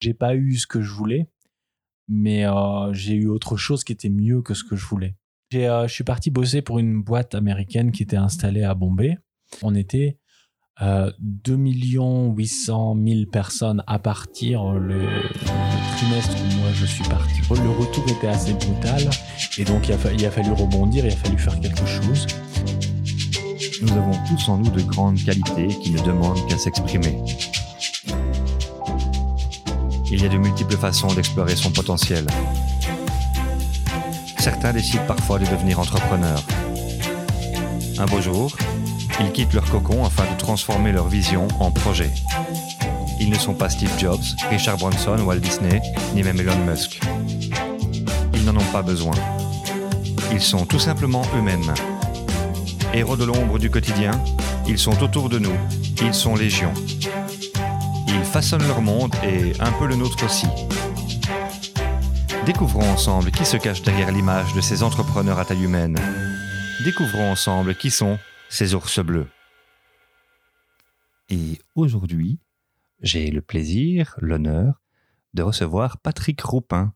J'ai pas eu ce que je voulais, mais euh, j'ai eu autre chose qui était mieux que ce que je voulais. Euh, je suis parti bosser pour une boîte américaine qui était installée à Bombay. On était euh, 2 800 000 personnes à partir le, trimestre où moi je suis parti. Le retour était assez brutal et donc il a fallu rebondir, il a fallu faire quelque chose. Nous avons tous en nous de grandes qualités qui ne demandent qu'à s'exprimer. Il y a de multiples façons d'explorer son potentiel. Certains décident parfois de devenir entrepreneurs. Un beau jour, ils quittent leur cocon afin de transformer leur vision en projet. Ils ne sont pas Steve Jobs, Richard Branson, Walt Disney, ni même Elon Musk. Ils n'en ont pas besoin. Ils sont tout simplement eux-mêmes. Héros de l'ombre du quotidien, ils sont autour de nous, ils sont légion. Ils façonnent leur monde et un peu le nôtre aussi. Découvrons ensemble qui se cache derrière l'image de ces entrepreneurs à taille humaine. Découvrons ensemble qui sont ces ours bleus. Et aujourd'hui, j'ai le plaisir, l'honneur de recevoir Patrick Roupin.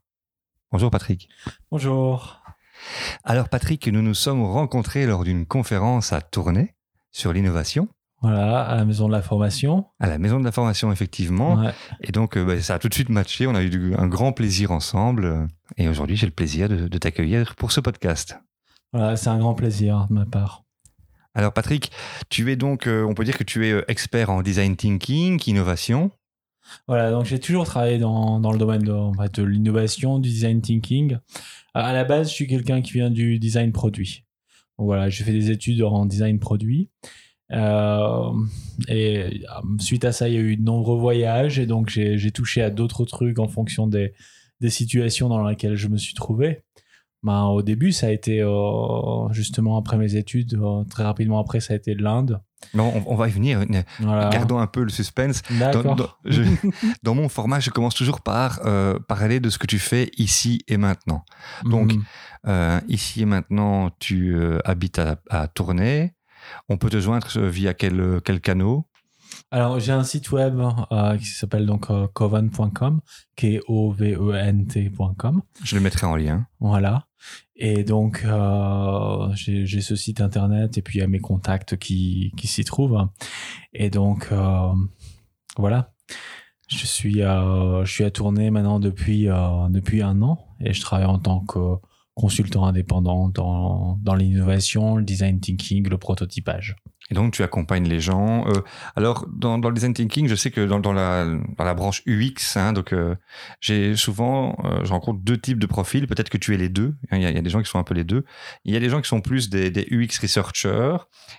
Bonjour Patrick. Bonjour. Alors Patrick, nous nous sommes rencontrés lors d'une conférence à Tournai sur l'innovation. Voilà, à la maison de la formation. À la maison de la formation, effectivement. Ouais. Et donc, euh, bah, ça a tout de suite matché. On a eu un grand plaisir ensemble. Et aujourd'hui, j'ai le plaisir de, de t'accueillir pour ce podcast. Voilà, c'est un grand plaisir de ma part. Alors, Patrick, tu es donc, euh, on peut dire que tu es euh, expert en design thinking, innovation. Voilà, donc j'ai toujours travaillé dans, dans le domaine de, en fait, de l'innovation, du design thinking. À la base, je suis quelqu'un qui vient du design produit. Donc voilà, j'ai fait des études en design produit. Euh, et suite à ça, il y a eu de nombreux voyages et donc j'ai touché à d'autres trucs en fonction des, des, situations dans lesquelles je me suis trouvé. Ben, au début, ça a été euh, justement après mes études, euh, très rapidement après, ça a été l'Inde. Non, on, on, va y venir. Voilà. Gardons un peu le suspense. Dans, dans, je, dans, mon format, je commence toujours par euh, parler de ce que tu fais ici et maintenant. Donc, -hmm. ici et maintenant, tu habites à, à Tournai. On peut te joindre via quel, quel canal alors, j'ai un site web euh, qui s'appelle donc euh, coven.com, K-O-V-E-N-T.com. Je le mettrai en lien. Voilà. Et donc, euh, j'ai ce site internet et puis il y a mes contacts qui, qui s'y trouvent. Et donc, euh, voilà. Je suis, je suis à tourner maintenant depuis, depuis un an et je travaille en tant que consultant indépendant dans, dans l'innovation, le design thinking, le prototypage. Et donc, tu accompagnes les gens. Euh, alors, dans, dans, le design thinking, je sais que dans, dans, la, dans la branche UX, hein, donc euh, j'ai souvent, euh, je rencontre deux types de profils. Peut-être que tu es les deux. Il y, a, il y, a, des gens qui sont un peu les deux. Il y a des gens qui sont plus des, des UX researchers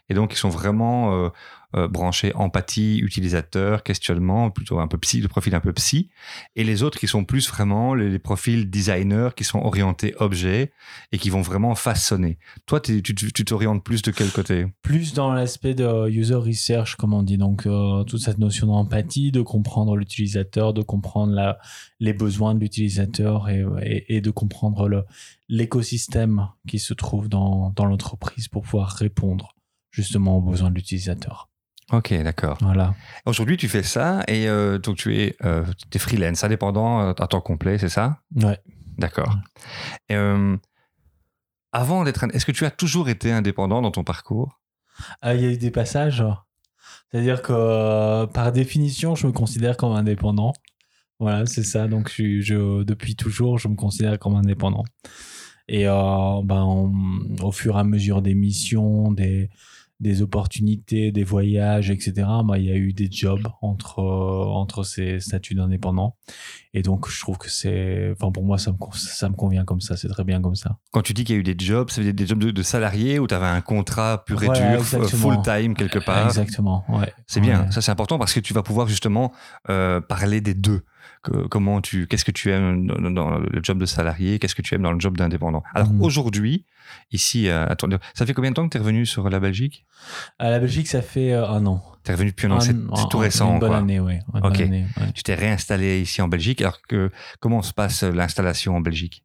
et donc qui sont vraiment euh, branchés empathie, utilisateur, questionnement, plutôt un peu psy, le profil un peu psy, et les autres qui sont plus vraiment les, profils designers qui sont orientés objet et qui vont vraiment façonner. Toi, tu t'orientes plus de quel côté? Plus dans l'aspect de user research, comme on dit, donc euh, toute cette notion d'empathie, de comprendre l'utilisateur, de comprendre les besoins de l'utilisateur et, de comprendre l'écosystème qui se trouve dans l'entreprise pour pouvoir répondre justement aux besoins de l'utilisateur. Ok, d'accord. Voilà. Aujourd'hui, tu fais ça et euh, donc tu es, euh, es freelance, indépendant euh, à temps complet, c'est ça? Ouais. D'accord. Euh, avant d'être, est-ce que tu as toujours été indépendant dans ton parcours? Ah, Il y a eu des passages. C'est-à-dire que par définition, je me considère comme indépendant. Voilà, c'est ça. Donc, je, je, depuis toujours, je me considère comme indépendant. Et ben, on, au fur et à mesure des missions, des, des opportunités, des voyages, etc. Moi, il y a eu des jobs entre euh, entre ces statuts d'indépendant, et donc je trouve que c'est, enfin pour moi ça me ça me convient comme ça, c'est très bien comme ça. Quand tu dis qu'il y a eu des jobs, ça veut dire des jobs de, de salariés où tu avais un contrat pur et voilà, dur, full time quelque part? Exactement. Ouais. C'est ouais. bien, ça c'est important parce que tu vas pouvoir justement euh, parler des deux. Comment tu, qu'est-ce que tu aimes dans, dans, le job de salarié, qu'est-ce que tu aimes dans le job d'indépendant? Alors mmh. aujourd'hui, ici, euh, à ça fait combien de temps que tu es revenu sur la Belgique? À la Belgique, ça fait euh, un an. Tu es revenu depuis un an, c'est tout récent. Une bonne quoi. année, oui. Ok. Année, ouais. Tu t'es réinstallé ici en Belgique. Alors que comment se passe l'installation en Belgique?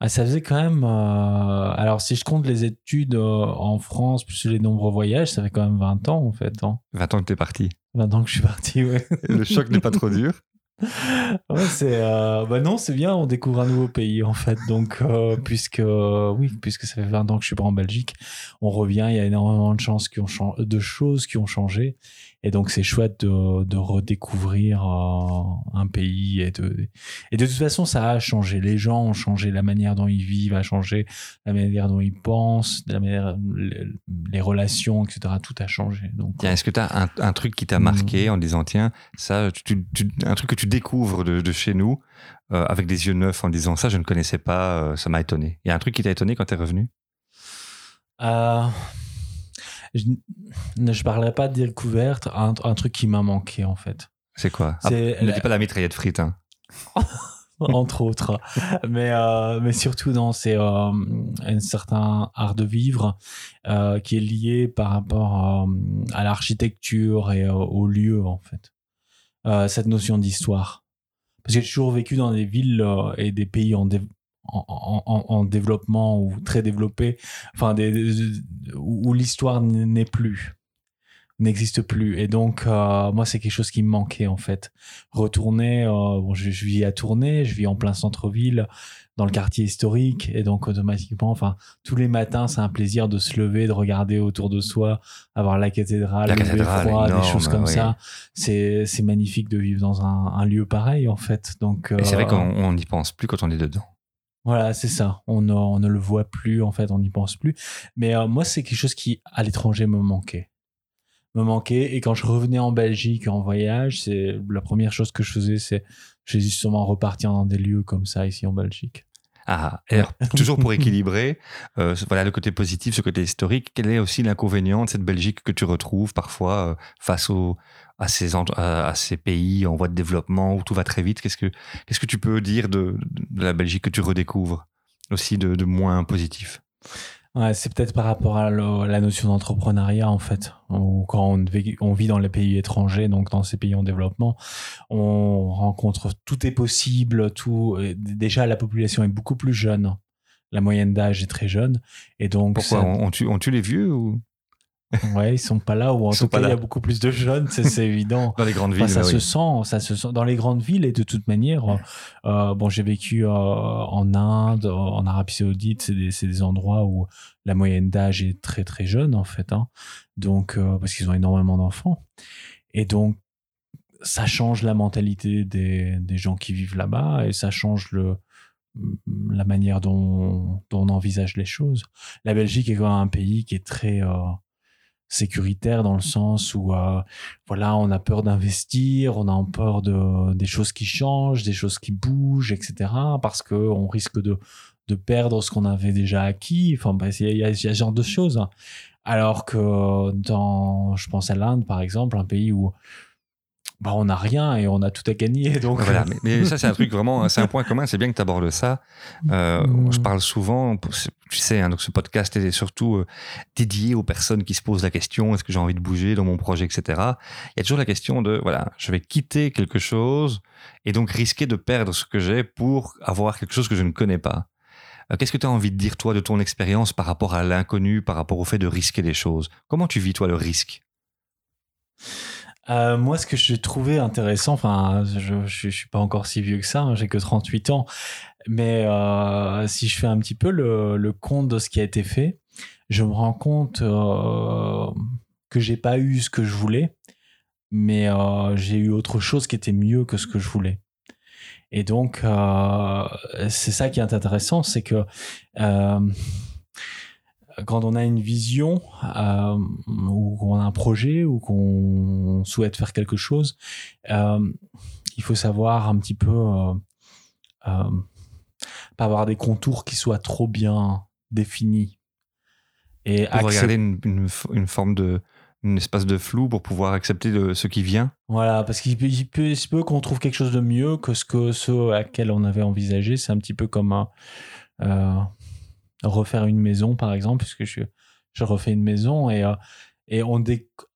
Ah, ça faisait quand même. Euh... Alors, si je compte les études euh, en France plus les nombreux voyages, ça fait quand même 20 ans en fait. Hein. 20 ans que tu es parti. 20 ans que je suis parti, ouais. Le choc n'est pas trop dur ouais, c'est euh, bah non, c'est bien, on découvre un nouveau pays en fait. Donc euh, puisque oui, puisque ça fait 20 ans que je suis pas en Belgique, on revient, il y a énormément de chances qui ont de choses qui ont changé et donc c'est chouette de, de redécouvrir euh, un pays et de et de toute façon ça a changé. Les gens ont changé, la manière dont ils vivent a changé, la manière dont ils pensent, la manière les, relations, etc. Tout a changé. Donc est-ce que tu as un, un, truc qui t'a marqué hmm. en disant tiens ça, tu, un truc que tu découvres de, de chez nous euh, avec des yeux neufs en disant ça je ne connaissais pas, euh, ça m'a étonné. Il y a un truc qui t'a étonné quand tu es revenu? Euh, je ne parlerai pas de découverte, un, un truc qui m'a manqué en fait. C'est quoi? Ah, Ne dis pas la mitraillette frite. Hein. entre autres. Mais, euh, mais surtout, dans c'est euh, un certain art de vivre euh, qui est lié par rapport à l'architecture et au lieu, en fait. cette notion d'histoire. Parce que j'ai toujours vécu dans des villes et des pays en, en, développement ou très développés, enfin, où, l'histoire n'est plus n'existe plus. Et donc euh, moi c'est quelque chose qui me manquait en fait. Retourner euh, bon je, vis à Tournai je vis en plein centre-ville dans le quartier historique et donc automatiquement enfin tous les matins c'est un plaisir de se lever de regarder autour de soi avoir la cathédrale, la cathédrale des choses comme ça. c'est magnifique de vivre dans un, un, lieu pareil en fait. Donc et c'est vrai euh, qu'on n'y pense plus quand on est dedans voilà, c'est ça. On ne, le voit plus, en fait, on n'y pense plus. Mais euh, moi, c'est quelque chose qui, à l'étranger, me manquait. Me manquait. Et quand je revenais en Belgique en voyage, c'est la première chose que je faisais, c'est justement repartir dans des lieux comme ça ici en Belgique. Ah, alors, toujours pour équilibrer, euh, voilà le côté positif, ce côté historique. Quel est aussi l'inconvénient de cette Belgique que tu retrouves parfois euh, face au, à ces, à pays en voie de développement où tout va très vite? Qu'est-ce que, que tu peux dire de, de, la Belgique que tu redécouvres aussi de, de moins positif? Ouais, c'est peut-être par rapport à, la notion d'entrepreneuriat en fait. Où quand on, on, vit dans les pays étrangers, donc dans ces pays en développement, on rencontre tout est possible. Tout déjà la population est beaucoup plus jeune. La moyenne d'âge est très jeune et donc pourquoi on, tue, on tue les vieux ou? Ouais, ils sont pas là, ou en tout cas, il y a beaucoup plus de jeunes, c'est évident. Dans les grandes villes, ça se sent, ça se sent dans les grandes villes et de toute manière. Euh, bon, j'ai vécu euh, en Inde, en Arabie Saoudite, c'est des, des, endroits où la moyenne d'âge est très très jeune en fait, hein. donc euh, parce qu'ils ont énormément d'enfants, et donc ça change la mentalité des, des gens qui vivent là-bas et ça change le la manière dont, dont, on envisage les choses. La Belgique est quand même un pays qui est très sécuritaire dans le sens où euh, voilà on a peur d'investir on a peur de des choses qui changent des choses qui bougent etc parce que on risque de de perdre ce qu'on avait déjà acquis. Enfin bah, il y, a, ce genre de choses. Alors que dans je pense à l'Inde par exemple un pays où bah, on n'a rien et on a tout à gagner. Donc... Voilà, euh. mais, ça, c'est un truc vraiment, c'est un point commun. C'est bien que tu abordes ça. Euh, mm. Je parle souvent, tu sais, hein, donc ce podcast est surtout euh, dédié aux personnes qui se posent la question est-ce que j'ai envie de bouger dans mon projet, etc. Il y a toujours la question de voilà, je vais quitter quelque chose et donc risquer de perdre ce que j'ai pour avoir quelque chose que je ne connais pas. Qu'est-ce que tu as envie de dire, toi, de ton expérience par rapport à l'inconnu, par rapport au fait de risquer des choses? Comment tu vis, toi, le risque? Euh, moi, ce que j'ai trouvé intéressant, enfin, je, je, suis pas encore si vieux que ça, hein, j'ai que 38 ans, mais euh, si je fais un petit peu le, compte de ce qui a été fait, je me rends compte euh, que j'ai pas eu ce que je voulais, mais euh, j'ai eu autre chose qui était mieux que ce que je voulais. Et donc, c'est ça qui est intéressant, c'est que quand on a une vision euh, ou qu'on a un projet ou qu'on souhaite faire quelque chose, euh, il faut savoir un petit peu euh, euh, pas avoir des contours qui soient trop bien définis et pour regarder une, une, une, forme de un espace de flou pour pouvoir accepter de ce qui vient. Voilà, parce qu'il peut, il peut, il peut qu'on trouve quelque chose de mieux que ce que ce à quel on avait envisagé. C'est un petit peu comme un, refaire une maison, par exemple, puisque je, je refais une maison et, euh, et on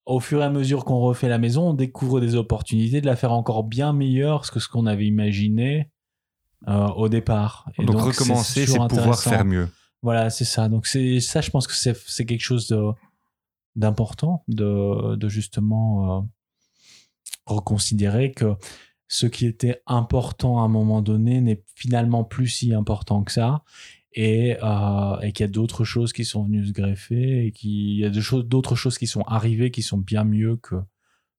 au fur et à mesure qu'on refait la maison, on découvre des opportunités de la faire encore bien meilleure que ce qu'on avait imaginé euh, au départ. Et donc, recommencer, c'est pouvoir faire mieux. Voilà, c'est ça. Donc c'est ça, je pense que c'est quelque chose d'important de, de, justement euh, reconsidérer que ce qui était important à un moment donné n'est finalement plus si important que ça et, euh, et qu'il y a d'autres choses qui sont venues se greffer et qu'il y a d'autres choses qui sont arrivées qui sont bien mieux que,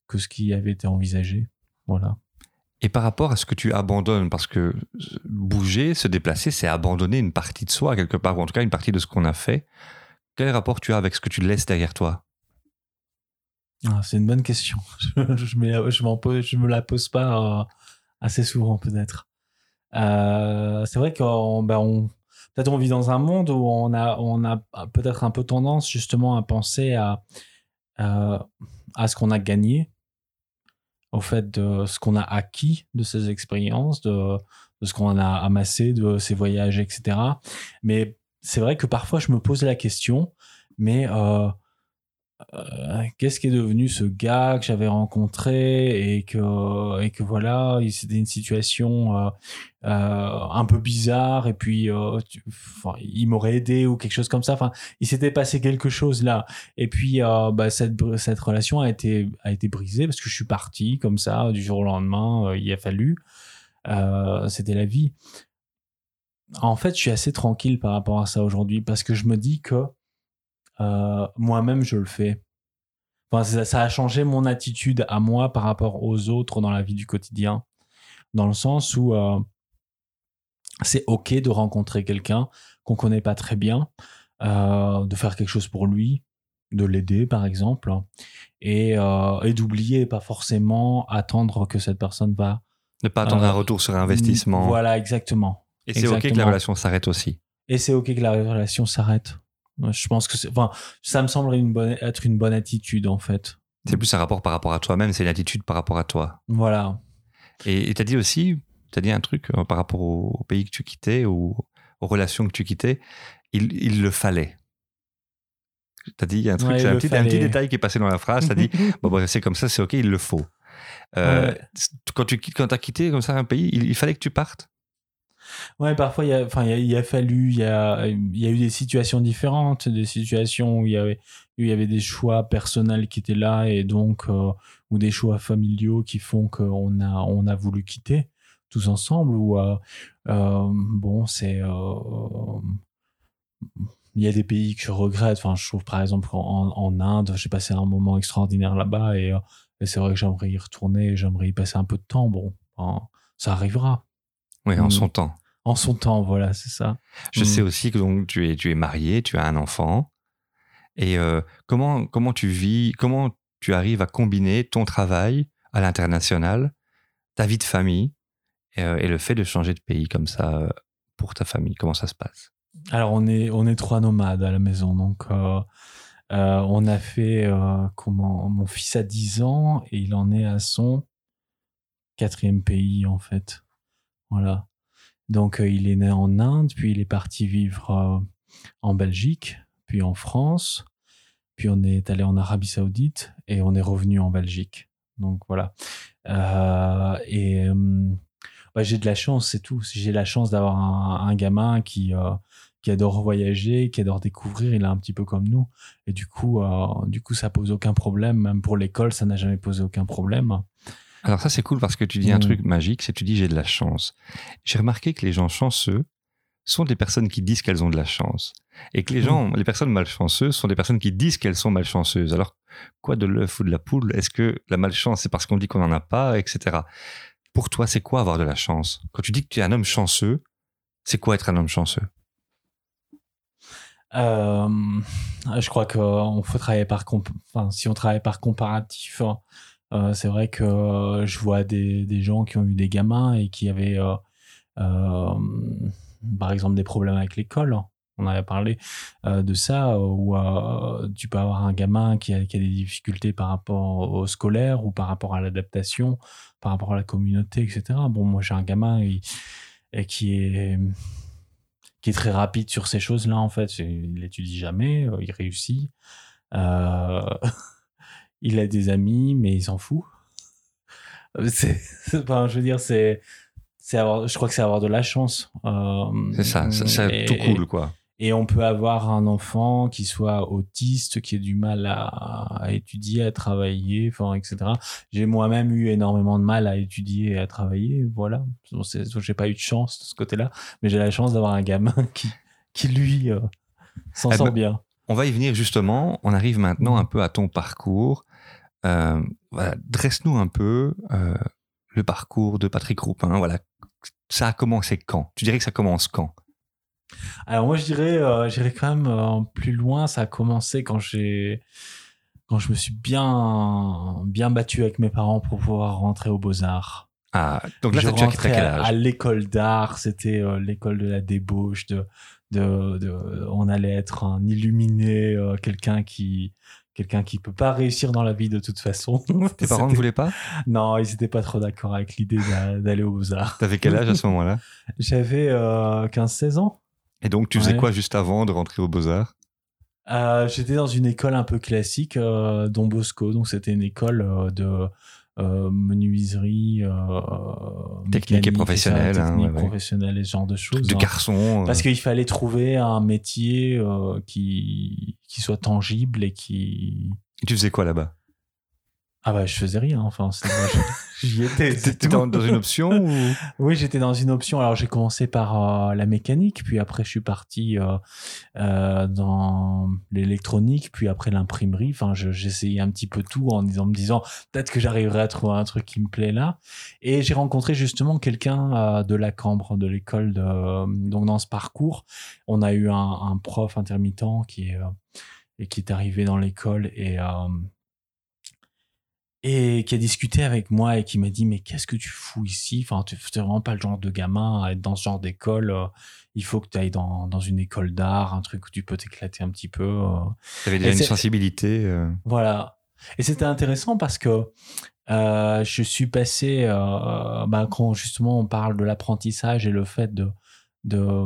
que ce qui avait été envisagé. Voilà. Et par rapport à ce que tu abandonnes, parce que bouger, se déplacer, c'est abandonner une partie de soi quelque part, ou en tout cas une partie de ce qu'on a fait. Quel rapport tu as avec ce que tu laisses derrière toi? Ah, C'est une bonne question. je, je, je, me la pose pas euh, assez souvent peut-être. Euh, c'est vrai qu'on ben on, peut-être on vit dans un monde où on a, on a peut-être un peu tendance justement à penser à, ce qu'on a gagné au fait de ce qu'on a acquis de ces expériences, de, de ce qu'on a amassé de ces voyages, etc. Mais c'est vrai que parfois je me pose la question, mais euh, euh, qu'est-ce qui est devenu ce gars que j'avais rencontré et que et que voilà c'était une situation euh, euh, un peu bizarre et puis il m'aurait aidé ou quelque chose comme ça. Enfin il s'était passé quelque chose là. Et puis bah, cette cette relation a été a été brisée parce que je suis parti comme ça du jour au lendemain il a fallu c'était la vie. En fait je suis assez tranquille par rapport à ça aujourd'hui parce que je me dis que euh, moi-même je le fais. Enfin, ça, a changé mon attitude à moi par rapport aux autres dans la vie du quotidien, dans le sens où euh, c'est ok de rencontrer quelqu'un qu'on connaît pas très bien, euh, de faire quelque chose pour lui, de l'aider par exemple, et, et d'oublier, pas forcément attendre que cette personne va. Ne pas attendre un retour sur investissement. Voilà, exactement. Et c'est ok que la relation s'arrête aussi. Et c'est ok que la relation s'arrête. Je pense que enfin, ça me semble une bonne, être une bonne attitude en fait. C'est plus un rapport par rapport à toi-même, c'est une attitude par rapport à toi. Voilà. Et tu as dit aussi, tu as dit un truc euh, par rapport au, pays que tu quittais ou aux relations que tu quittais, il, il le fallait. Tu as dit, il y a un truc, un, petit, un, petit, détail qui est passé dans la phrase, tu as dit, bon, c'est comme ça, c'est ok, il le faut. Euh, Quand tu quand as quitté comme ça un pays, il fallait que tu partes Ouais, parfois, il a, enfin, il a, fallu, il y a, il y a eu des situations différentes, des situations où il y avait, où il y avait des choix personnels qui étaient là et donc, euh, ou des choix familiaux qui font qu'on a, on a voulu quitter tous ensemble. Ou, euh, euh, bon, c'est, il y a des pays que je regrette. Enfin, je trouve par exemple en, en Inde, j'ai passé un moment extraordinaire là-bas et, et c'est vrai que j'aimerais y retourner, j'aimerais y passer un peu de temps. Bon, ça arrivera. Oui, en son temps. En son temps, voilà, c'est ça. Je sais mm. aussi que donc, tu, es, tu es marié, tu as un enfant. Et euh, comment, comment tu vis, comment tu arrives à combiner ton travail à l'international, ta vie de famille et, euh, le fait de changer de pays comme ça euh, pour ta famille? Comment ça se passe? Alors, on est, on est trois nomades à la maison. Donc, on a fait comment Mon fils a 10 ans et il en est à son quatrième pays, en fait. Voilà. Donc, euh, il est né en Inde, puis il est parti vivre euh, en Belgique, puis en France, puis on est allé en Arabie Saoudite et on est revenu en Belgique. Donc voilà. Euh, et j'ai de la chance, c'est tout. J'ai la chance d'avoir un, gamin qui qui adore voyager, qui adore découvrir. Il est un petit peu comme nous. Et du coup, du coup, ça pose aucun problème. Même pour l'école, ça n'a jamais posé aucun problème. Alors ça c'est cool parce que tu dis un mmh. truc magique, c'est tu dis j'ai de la chance. J'ai remarqué que les gens chanceux sont des personnes qui disent qu'elles ont de la chance et que les mmh. gens, les personnes malchanceuses sont des personnes qui disent qu'elles sont malchanceuses. Alors quoi de l'œuf ou de la poule? Est-ce que la malchance c'est parce qu'on dit qu'on n'en a pas, etc. Pour toi c'est quoi avoir de la chance? Quand tu dis que tu es un homme chanceux, c'est quoi être un homme chanceux? Euh, je crois qu'on faut travailler par enfin, si on travaille par comparatif, hein, euh, c'est vrai que euh, je vois des, des, gens qui ont eu des gamins et qui avaient, euh, par exemple, des problèmes avec l'école. On avait parlé de ça, où tu peux avoir un gamin qui a, des difficultés par rapport au scolaire ou par rapport à l'adaptation, par rapport à la communauté, etc. Bon, moi j'ai un gamin qui est qui est très rapide sur ces choses-là en fait. Il étudie jamais, il réussit. Euh, il a des amis, mais il s'en fout. Euh, c'est, enfin, je veux dire, c'est, c'est avoir, je crois que c'est avoir de la chance. Euh, c'est ça, c'est tout cool, quoi. Et on peut avoir un enfant qui soit autiste, qui ait du mal à, à étudier, à travailler, enfin, etc. J'ai moi-même eu énormément de mal à étudier et à travailler. Voilà. Bon, J'ai pas eu de chance de ce côté-là, mais j'ai la chance d'avoir un gamin qui, qui lui, euh, s'en Eh sort ben, bien. On va y venir justement. On arrive maintenant un peu à ton parcours. Euh, voilà, Dresse-nous un peu euh, le parcours de Patrick Roupin. Voilà. Ça a commencé quand? Tu dirais que ça commence quand? Alors moi je dirais, euh, j'irais quand même plus loin. Ça a commencé quand j'ai, quand je me suis bien, bien battu avec mes parents pour pouvoir rentrer aux Beaux Arts. Ah, donc là, je rentrais quel à, l'école d'art. C'était l'école de la débauche. De, de, de, on allait être un illuminé, euh, quelqu'un qui, quelqu'un qui peut pas réussir dans la vie de toute façon. Tes parents ne voulaient pas? Non, ils étaient pas trop d'accord avec l'idée d'a- d'aller aux Beaux Arts. T'avais quel âge à ce moment-là? J'avais euh, 15-16 ans. Et donc, tu faisais Ouais. quoi juste avant de rentrer aux Beaux-Arts? Euh, J'étais dans une école un peu classique, euh, Don Bosco. Donc, c'était une école euh, de euh, menuiserie. euh, Technique et professionnelle, ça, hein, technique, ouais. professionnelle et ce genre de choses. De hein. garçon euh, Parce qu'il fallait trouver un métier qui, qui soit tangible et qui. Tu faisais quoi là-bas? Ah bah, je faisais rien. Enfin, c'est- moi, je- j'y étais. T'étais dans, dans une option ou? Oui, j'étais dans une option. Alors, j'ai commencé par euh, la mécanique, puis après, je suis parti euh, euh, dans l'électronique, puis après l'imprimerie. Enfin, je- j'essayais un petit peu tout en, disant, en me disant peut-être que j'arriverai à trouver un truc qui me plaît là. Et j'ai rencontré justement quelqu'un euh, de la Cambre, de l'école. De, donc, dans ce parcours, on a eu un, un prof intermittent qui est, euh, et qui est arrivé dans l'école et. Et qui a discuté avec moi et qui m'a dit mais qu'est-ce que tu fous ici? Enfin tu n'es vraiment pas le genre de gamin à être dans ce genre d'école euh, il faut que tu ailles dans, dans une école d'art un truc où tu peux t'éclater un petit peu euh. T'avais déjà Et une sensibilité euh, voilà. Et c'était intéressant parce que je suis passé bah, quand justement on parle de l'apprentissage et le fait de de,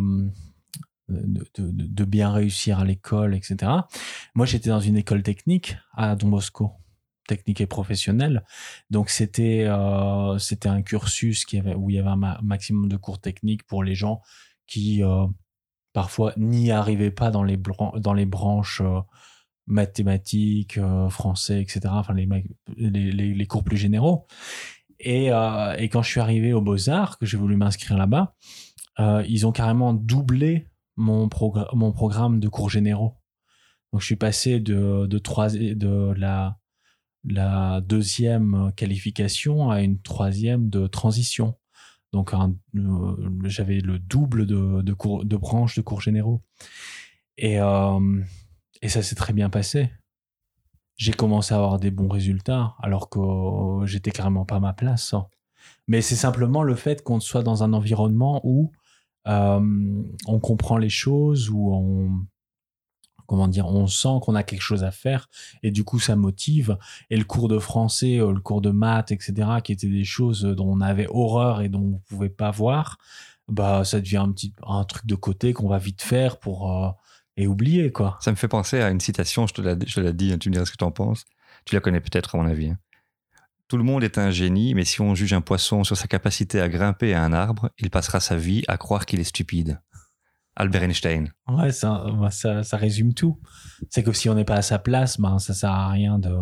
de, de- de bien réussir à l'école etc moi j'étais dans une école technique à Don Bosco technique et professionnelle. Donc c'était euh, c'était un cursus qui avait où il y avait un ma- maximum de cours techniques pour les gens qui euh, parfois n'y arrivaient pas dans les branches euh, mathématiques français etc enfin les, les, les, cours plus généraux. Et, et quand je suis arrivé aux beaux arts que j'ai voulu m'inscrire là-bas ils ont carrément doublé mon, progr- mon programme de cours généraux. Donc je suis passé de de, trois, de la la deuxième qualification à une troisième de transition. Donc euh, j'avais le double de, de, cours, de branches de cours généraux. Et, euh, et ça s'est très bien passé. J'ai commencé à avoir des bons résultats alors que j'étais carrément pas à ma place. Mais c'est simplement le fait qu'on soit dans un environnement où euh, on comprend les choses, où on, comment dire, on sent qu'on a quelque chose à faire et du coup ça motive. Et le cours de français, euh, le cours de maths, etc., qui étaient des choses dont on avait horreur et dont on pouvait pas voir, bah ça devient un petit un truc de côté qu'on va vite faire pour euh, et oublier quoi. Ça me fait penser à une citation, je te la, je te dis, hein, tu me diras ce que tu en penses. Tu la connais peut-être à mon avis. hein. Tout le monde est un génie, mais si on juge un poisson sur sa capacité à grimper à un arbre, il passera sa vie à croire qu'il est stupide. Albert Einstein. Ouais, ça, bah, ça, ça résume tout. C'est que si on n'est pas à sa place, ben ça sert à rien de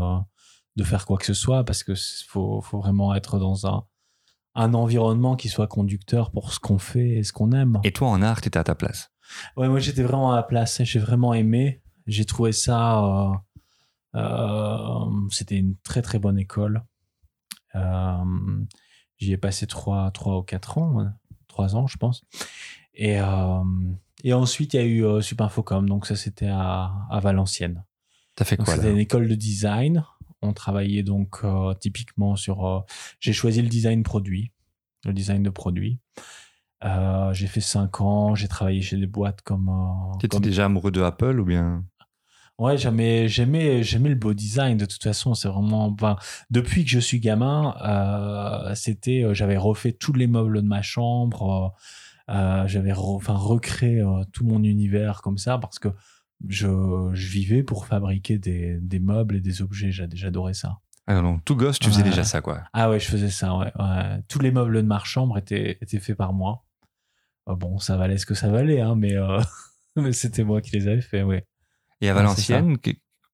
de faire quoi que ce soit parce que faut faut vraiment être dans un un environnement qui soit conducteur pour ce qu'on fait et ce qu'on aime. Et toi, en art, tu étais à ta place. Ouais, moi j'étais vraiment à la place. J'ai vraiment aimé. J'ai trouvé ça. euh, euh, C'était une très très bonne école. Euh, J'y ai passé trois, trois ou quatre ans, trois ans je pense. Et, euh, et ensuite il y a eu euh, Supinfocom, donc ça c'était à, à Valenciennes. T'as fait Donc quoi c'était une école de design. On travaillait donc euh, typiquement sur. J'ai choisi le design produit, le design de produit. Euh, j'ai fait cinq ans. J'ai travaillé chez des boîtes comme. euh, T'étais comme- déjà amoureux de Apple ou bien? Ouais, j'aimais, j'aimais, j'aimais le beau design. De toute façon, c'est vraiment. Enfin, depuis que je suis gamin, euh, c'était, j'avais refait tous les meubles de ma chambre. Euh, j'avais, re- enfin, recréé euh, tout mon univers comme ça parce que je, je vivais pour fabriquer des, des meubles et des objets. J'a- J'adorais ça. Ah non, tout gosse, tu faisais déjà ça, quoi. Ah ouais, je faisais ça. Ouais, ouais. Tous les meubles de ma chambre étaient, étaient faits par moi. Euh, bon, ça valait ce que ça valait, hein, mais. mais c'était moi qui les avais fait, ouais. Et à Valenciennes,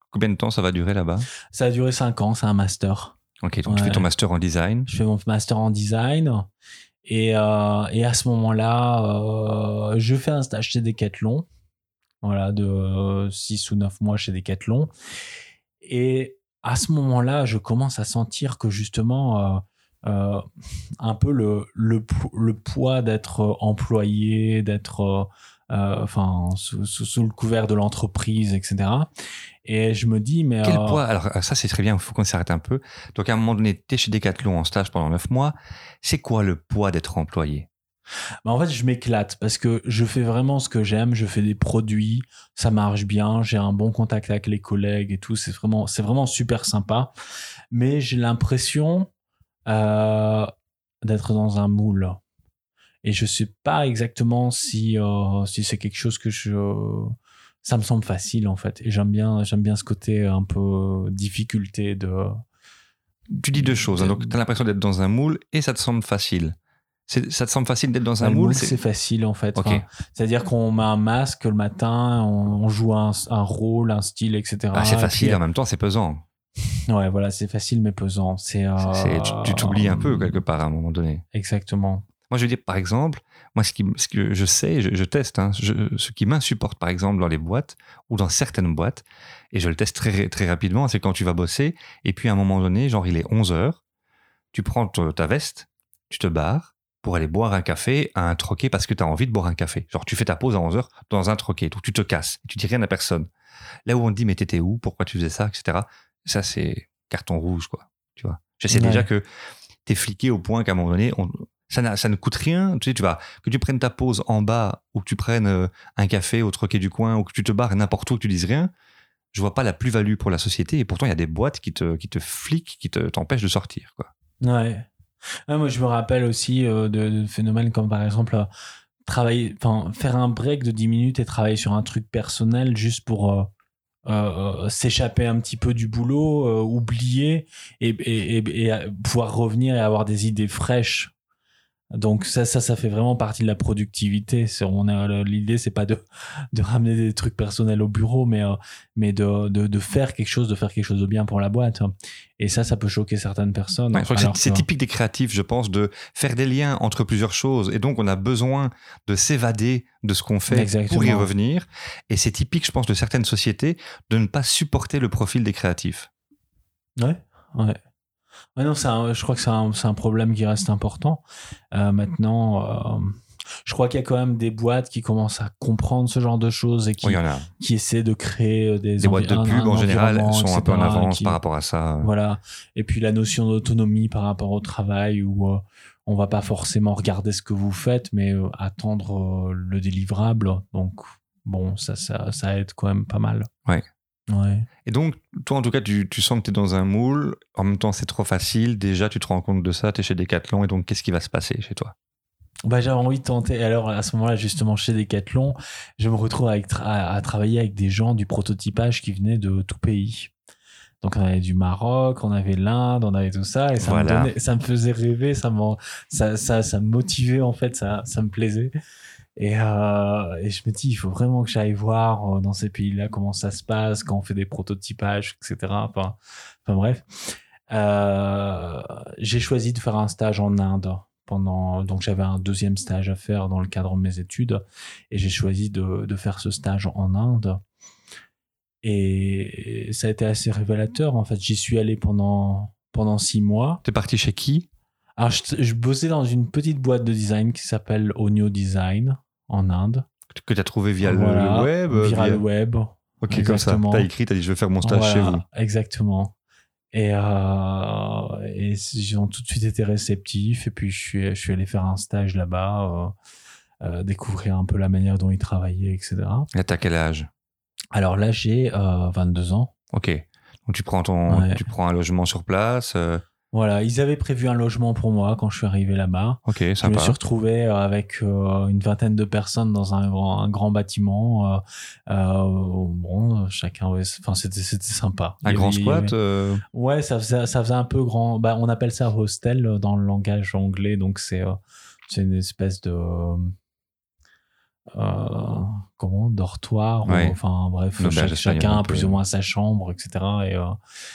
combien de temps ça va durer là-bas? Ça a duré 5 ans, c'est un master. Ok, donc tu fais ton master en design. Je fais mon master en design. Et, euh, et à ce moment-là, euh, je fais un stage chez Decathlon. Voilà, de 6 ou 9 mois chez Decathlon. Et à ce moment-là, je commence à sentir que justement, euh, euh, un peu le, le, po- le poids d'être employé, d'être euh, euh, enfin, sous le couvert de l'entreprise, etc. Et je me dis, mais. Quel euh, poids? Alors ça c'est très bien, il faut qu'on s'arrête un peu. Donc à un moment donné, tu es chez Decathlon en stage pendant 9 mois. C'est quoi le poids d'être employé? Bah, en fait, je m'éclate parce que je fais vraiment ce que j'aime. Je fais des produits, ça marche bien. J'ai un bon contact avec les collègues et tout. C'est vraiment, c'est vraiment super sympa. Mais j'ai l'impression euh, d'être dans un moule. Et je sais pas exactement si, euh, si c'est quelque chose que je. Ça me semble facile en fait. Et j'aime bien, j'aime bien ce côté un peu difficulté de. Tu dis deux choses. hein. Donc tu as l'impression d'être dans un moule et ça te semble facile. Ça te semble facile d'être dans un le moule moule, c'est- facile en fait. Ok. Enfin, C'est-à-dire qu'on met un masque le matin, on, on joue un, un rôle, un style, etc. Ah, c'est Et facile, puis, en même temps c'est pesant. Ouais, voilà, c'est facile mais pesant. C'est. euh, Tu tu t'oublies un peu quelque part à un moment donné. Exactement. Moi, je veux dire, par exemple, moi, ce, qui, ce que je sais, je, je teste, hein, je- ce qui m'insupporte, par exemple, dans les boîtes ou dans certaines boîtes, et je le teste très, très rapidement, c'est quand tu vas bosser, et puis à un moment donné, genre, il est 11 heures, tu prends ta veste, tu te barres pour aller boire un café à un troquet parce que tu as envie de boire un café. Genre, tu fais ta pause à 11 heures dans un troquet, donc tu te casses, tu dis rien à personne. Là où on te dit, mais t'étais où, pourquoi tu faisais ça, etc., ça, c'est carton rouge, quoi. Tu vois. Je sais Ouais. déjà que t'es fliqué au point qu'à un moment donné, on, ça, ne coûte rien. Tu sais, tu vas, que tu prennes ta pause en bas ou que tu prennes euh, un café au troquet du coin ou que tu te barres n'importe où, que tu dises rien. Je vois pas la plus-value pour la société et pourtant il y a des boîtes qui te, qui te fliquent, qui te, t'empêchent de sortir, quoi. Ouais. Moi, je me rappelle aussi euh, de, de phénomènes comme par exemple euh, travailler, faire un break de 10 minutes et travailler sur un truc personnel juste pour euh, s'échapper un petit peu du boulot, oublier et, et, et- pouvoir revenir et avoir des idées fraîches. Donc ça, ça, ça fait vraiment partie de la productivité. On a l'idée, c'est pas de, de ramener des trucs personnels au bureau, mais euh, mais de, de, de faire quelque chose, de faire quelque chose de bien pour la boîte. Et ça, ça peut choquer certaines personnes. Ouais, c'est, c'est que- typique des créatifs, je pense, de faire des liens entre plusieurs choses. Et donc, on a besoin de s'évader de ce qu'on fait pour y revenir. Et c'est typique, je pense, de certaines sociétés de ne pas supporter le profil des créatifs. Ouais, ouais. Non, un- je crois que c'est un, un problème qui reste important. Euh, maintenant, euh, je crois qu'il y a quand même des boîtes qui commencent à comprendre ce genre de choses et qui, Oui, il y en a. qui essaient de créer euh, des, Les boîtes de pub, en général, sont un peu en avance qui- par rapport à ça. Voilà. Et puis la notion d'autonomie par rapport au travail où euh, on va pas forcément regarder ce que vous faites, mais attendre le délivrable. Donc, bon, ça, ça, ça aide quand même pas mal. Ouais. Ouais. Et donc, toi, en tout cas, tu, tu sens que tu es dans un moule. En même temps, c'est trop facile. Déjà, tu te rends compte de ça. Tu es chez Decathlon. Et donc, qu'est-ce qui va se passer chez toi? Bah, j'avais envie de tenter. Alors, à ce moment-là, justement, chez Decathlon, je me retrouve avec tra- à, à travailler avec des gens du prototypage qui venaient de tout pays. Donc, on avait du Maroc, on avait l'Inde, on avait tout ça. Et ça, me, donnait- ça me faisait rêver, ça, ça, ça me motivait, en fait, ça, ça me plaisait. Et, euh, et je me dis, il faut vraiment que j'aille voir euh, dans ces pays-là comment ça se passe, quand on fait des prototypages, etc. Enfin, enfin bref. Euh, j'ai choisi de faire un stage en Inde pendant donc j'avais un deuxième stage à faire dans le cadre de mes études et j'ai choisi de, de faire ce stage en Inde. Et ça a été assez révélateur. En fait j'y suis allé pendant pendant six mois. Tu es parti chez qui? Alors je, je bossais dans une petite boîte de design qui s'appelle Onio Design en Inde Que tu as trouvé via le- Voilà, le web euh, via via- le web Ok, comme ça. exactement. Tu as écrit, tu as dit je vais faire mon stage Voilà, chez vous. Exactement. Et, euh, et ils ont tout de suite été réceptifs. Et puis, je suis, je suis allé faire un stage là-bas, euh, euh, découvrir un peu la manière dont ils travaillaient, etc. Là, t'as quel âge? Alors là, j'ai euh, 22 ans. Ok. Donc, tu prends, ton, Ouais. tu prends un logement sur place. Voilà, ils avaient prévu un logement pour moi quand je suis arrivé là-bas. Ok, Je me sympa. suis retrouvé euh, avec euh, une vingtaine de personnes dans un grand, un grand bâtiment. euh, euh, bon, chacun, enfin, c'était, sympa. Un grand squat avait- Ouais, ça faisait, ça faisait un peu grand. Bah, on appelle ça hostel dans le langage anglais, donc c'est c'est une espèce de comment dortoir ou- enfin bref chaque- chacun a plus ou moins sa chambre etc et, euh,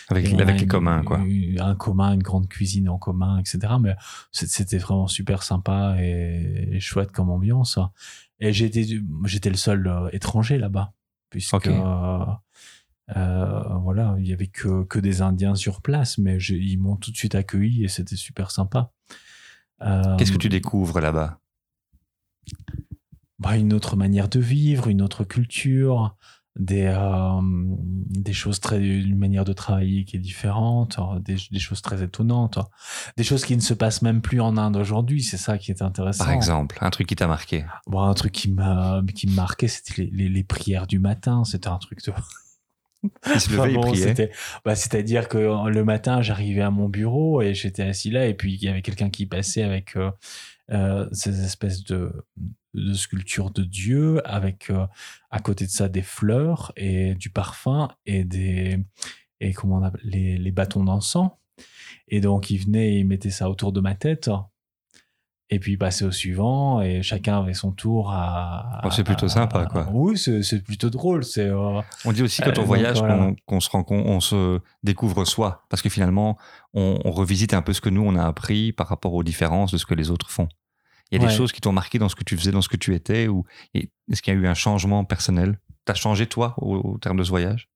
Avec, et avec les communs, quoi. un commun une grande cuisine en commun etc mais c'était vraiment super sympa et, et chouette comme ambiance. Et j'étais j'étais le seul euh, étranger là-bas puisque euh, euh, voilà il y avait que, que des indiens sur place mais j'ai- ils m'ont tout de suite accueilli et c'était super sympa. Euh, Qu'est-ce que tu découvres là-bas? Bah, une autre manière de vivre, une autre culture, des, euh, des choses très, une manière de travailler qui est différente, euh, des, des choses très étonnantes, des choses qui ne se passent même plus en Inde aujourd'hui. C'est ça qui est intéressant. Par exemple, un truc qui t'a marqué. Bon, un truc qui m'a, qui me marquait, c'était les, les, les prières du matin. C'était un truc de, Enfin bon, c'était- bah, C'est-à-dire que le matin, j'arrivais à mon bureau et j'étais assis là, et puis il y avait quelqu'un qui passait avec euh, euh, ces espèces de, de sculptures de Dieu, avec euh, à côté de ça des fleurs et du parfum et des et comment on appelle les, les bâtons d'encens. Et donc il venait et il mettait ça autour de ma tête. Et puis il passait au suivant et chacun avait son tour à. Oh, c'est plutôt à- sympa, quoi. Oui, c'est plutôt drôle. C'est euh, On dit aussi quand Euh, on voyage voilà. qu'on se rend compte, on se découvre soi, parce que finalement, on, on revisite un peu ce que nous on a appris par rapport aux différences de ce que les autres font. Il y a Ouais. des choses qui t'ont marqué dans ce que tu faisais, dans ce que tu étais, ou est-ce qu'il y a eu un changement personnel? T'as changé toi au, au terme de ce voyage?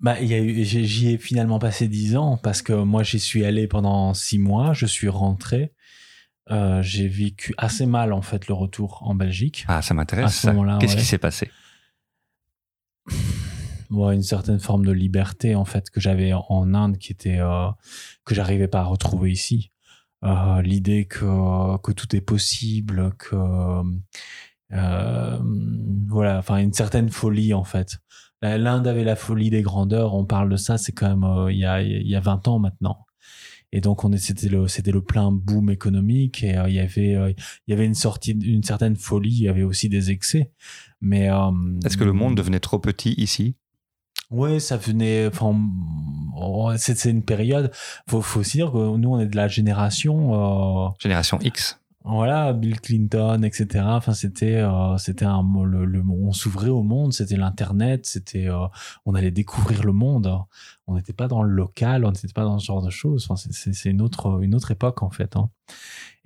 Bah, j'y ai finalement passé dix ans parce que moi j'y suis allé pendant six mois, je suis rentré, Euh, j'ai vécu assez mal en fait le retour en Belgique. Ah, ça À m'intéresse. ce ça. moment-là, Qu'est-ce ouais. qui s'est passé? Une certaine forme de liberté en fait que j'avais en Inde qui était euh, que j'arrivais pas à retrouver ici. Euh, L'idée que que tout est possible, que euh, voilà, enfin une certaine folie en fait. L'Inde avait la folie des grandeurs. On parle de ça, c'est quand même euh, il y a il y a 20 ans maintenant. Et donc on c'était le c'était le plein boom économique et euh, il y avait euh, il y avait une sortie une certaine folie. Il y avait aussi des excès. Mais euh, Est-ce que le monde devenait trop petit ici? Ouais, ça venait. Enfin, oh, c'est une période. Faut, faut aussi dire que nous, on est de la génération. euh, Génération X. voilà, Bill Clinton, etc. Enfin, c'était, euh, c'était un, le, le- on s'ouvrait au monde. C'était l'internet. C'était, euh, on allait découvrir le monde. On n'était pas dans le local. On n'était pas dans ce genre de choses. Enfin, c'est- une autre, une autre époque en fait. hein.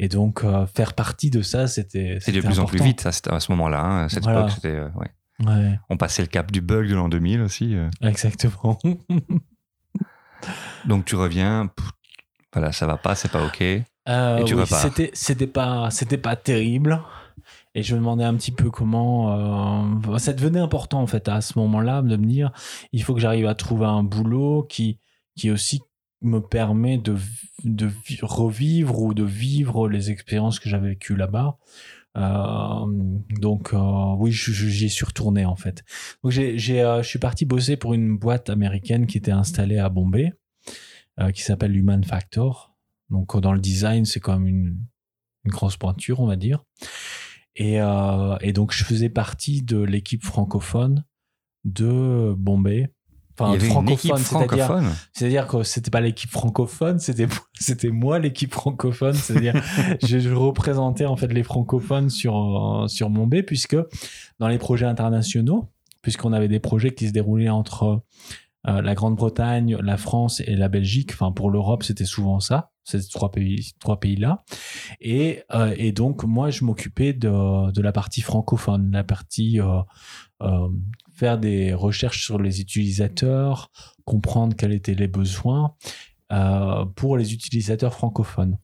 Et donc, faire partie de ça, c'était. C'est de plus en plus vite à, ce- à ce moment-là. hein. Cette Voilà. époque, c'était. ouais. Ouais, On passait le cap du bug de l'an 2000 aussi. euh. exactement. Donc tu reviens, pff, voilà, ça va pas, c'est pas ok. Euh, Et tu oui. C'était, c'était pas, c'était pas terrible. Et je me demandais un petit peu comment. euh, ça devenait important en fait à ce moment-là de me dire, il faut que j'arrive à trouver un boulot qui, qui aussi me permet de, de vi- revivre ou de vivre les expériences que j'avais vécues là-bas. Euh, donc euh, oui, j'y suis retourné en fait. Donc j'ai, euh, je suis parti bosser pour une boîte américaine qui était installée à Bombay, qui s'appelle Human Factor. Donc dans le design, c'est quand même une, une grosse pointure, on va dire. Et, et donc je faisais partie de l'équipe francophone de Bombay. Enfin, Il y avait une équipe francophone, c'est-à-dire francophone. c'est-à-dire que c'était pas l'équipe francophone, c'était c'était moi l'équipe francophone, c'est-à-dire je, je représentais en fait les francophones sur euh, sur Bombay puisque dans les projets internationaux, puisqu'on avait des projets qui se déroulaient entre euh, la Grande-Bretagne, la France et la Belgique, enfin pour l'Europe, c'était souvent ça, ces trois pays trois pays-là. Et euh, et donc moi je m'occupais de de la partie francophone, la partie euh, faire des recherches sur les utilisateurs, comprendre quels étaient les besoins euh, pour les utilisateurs francophones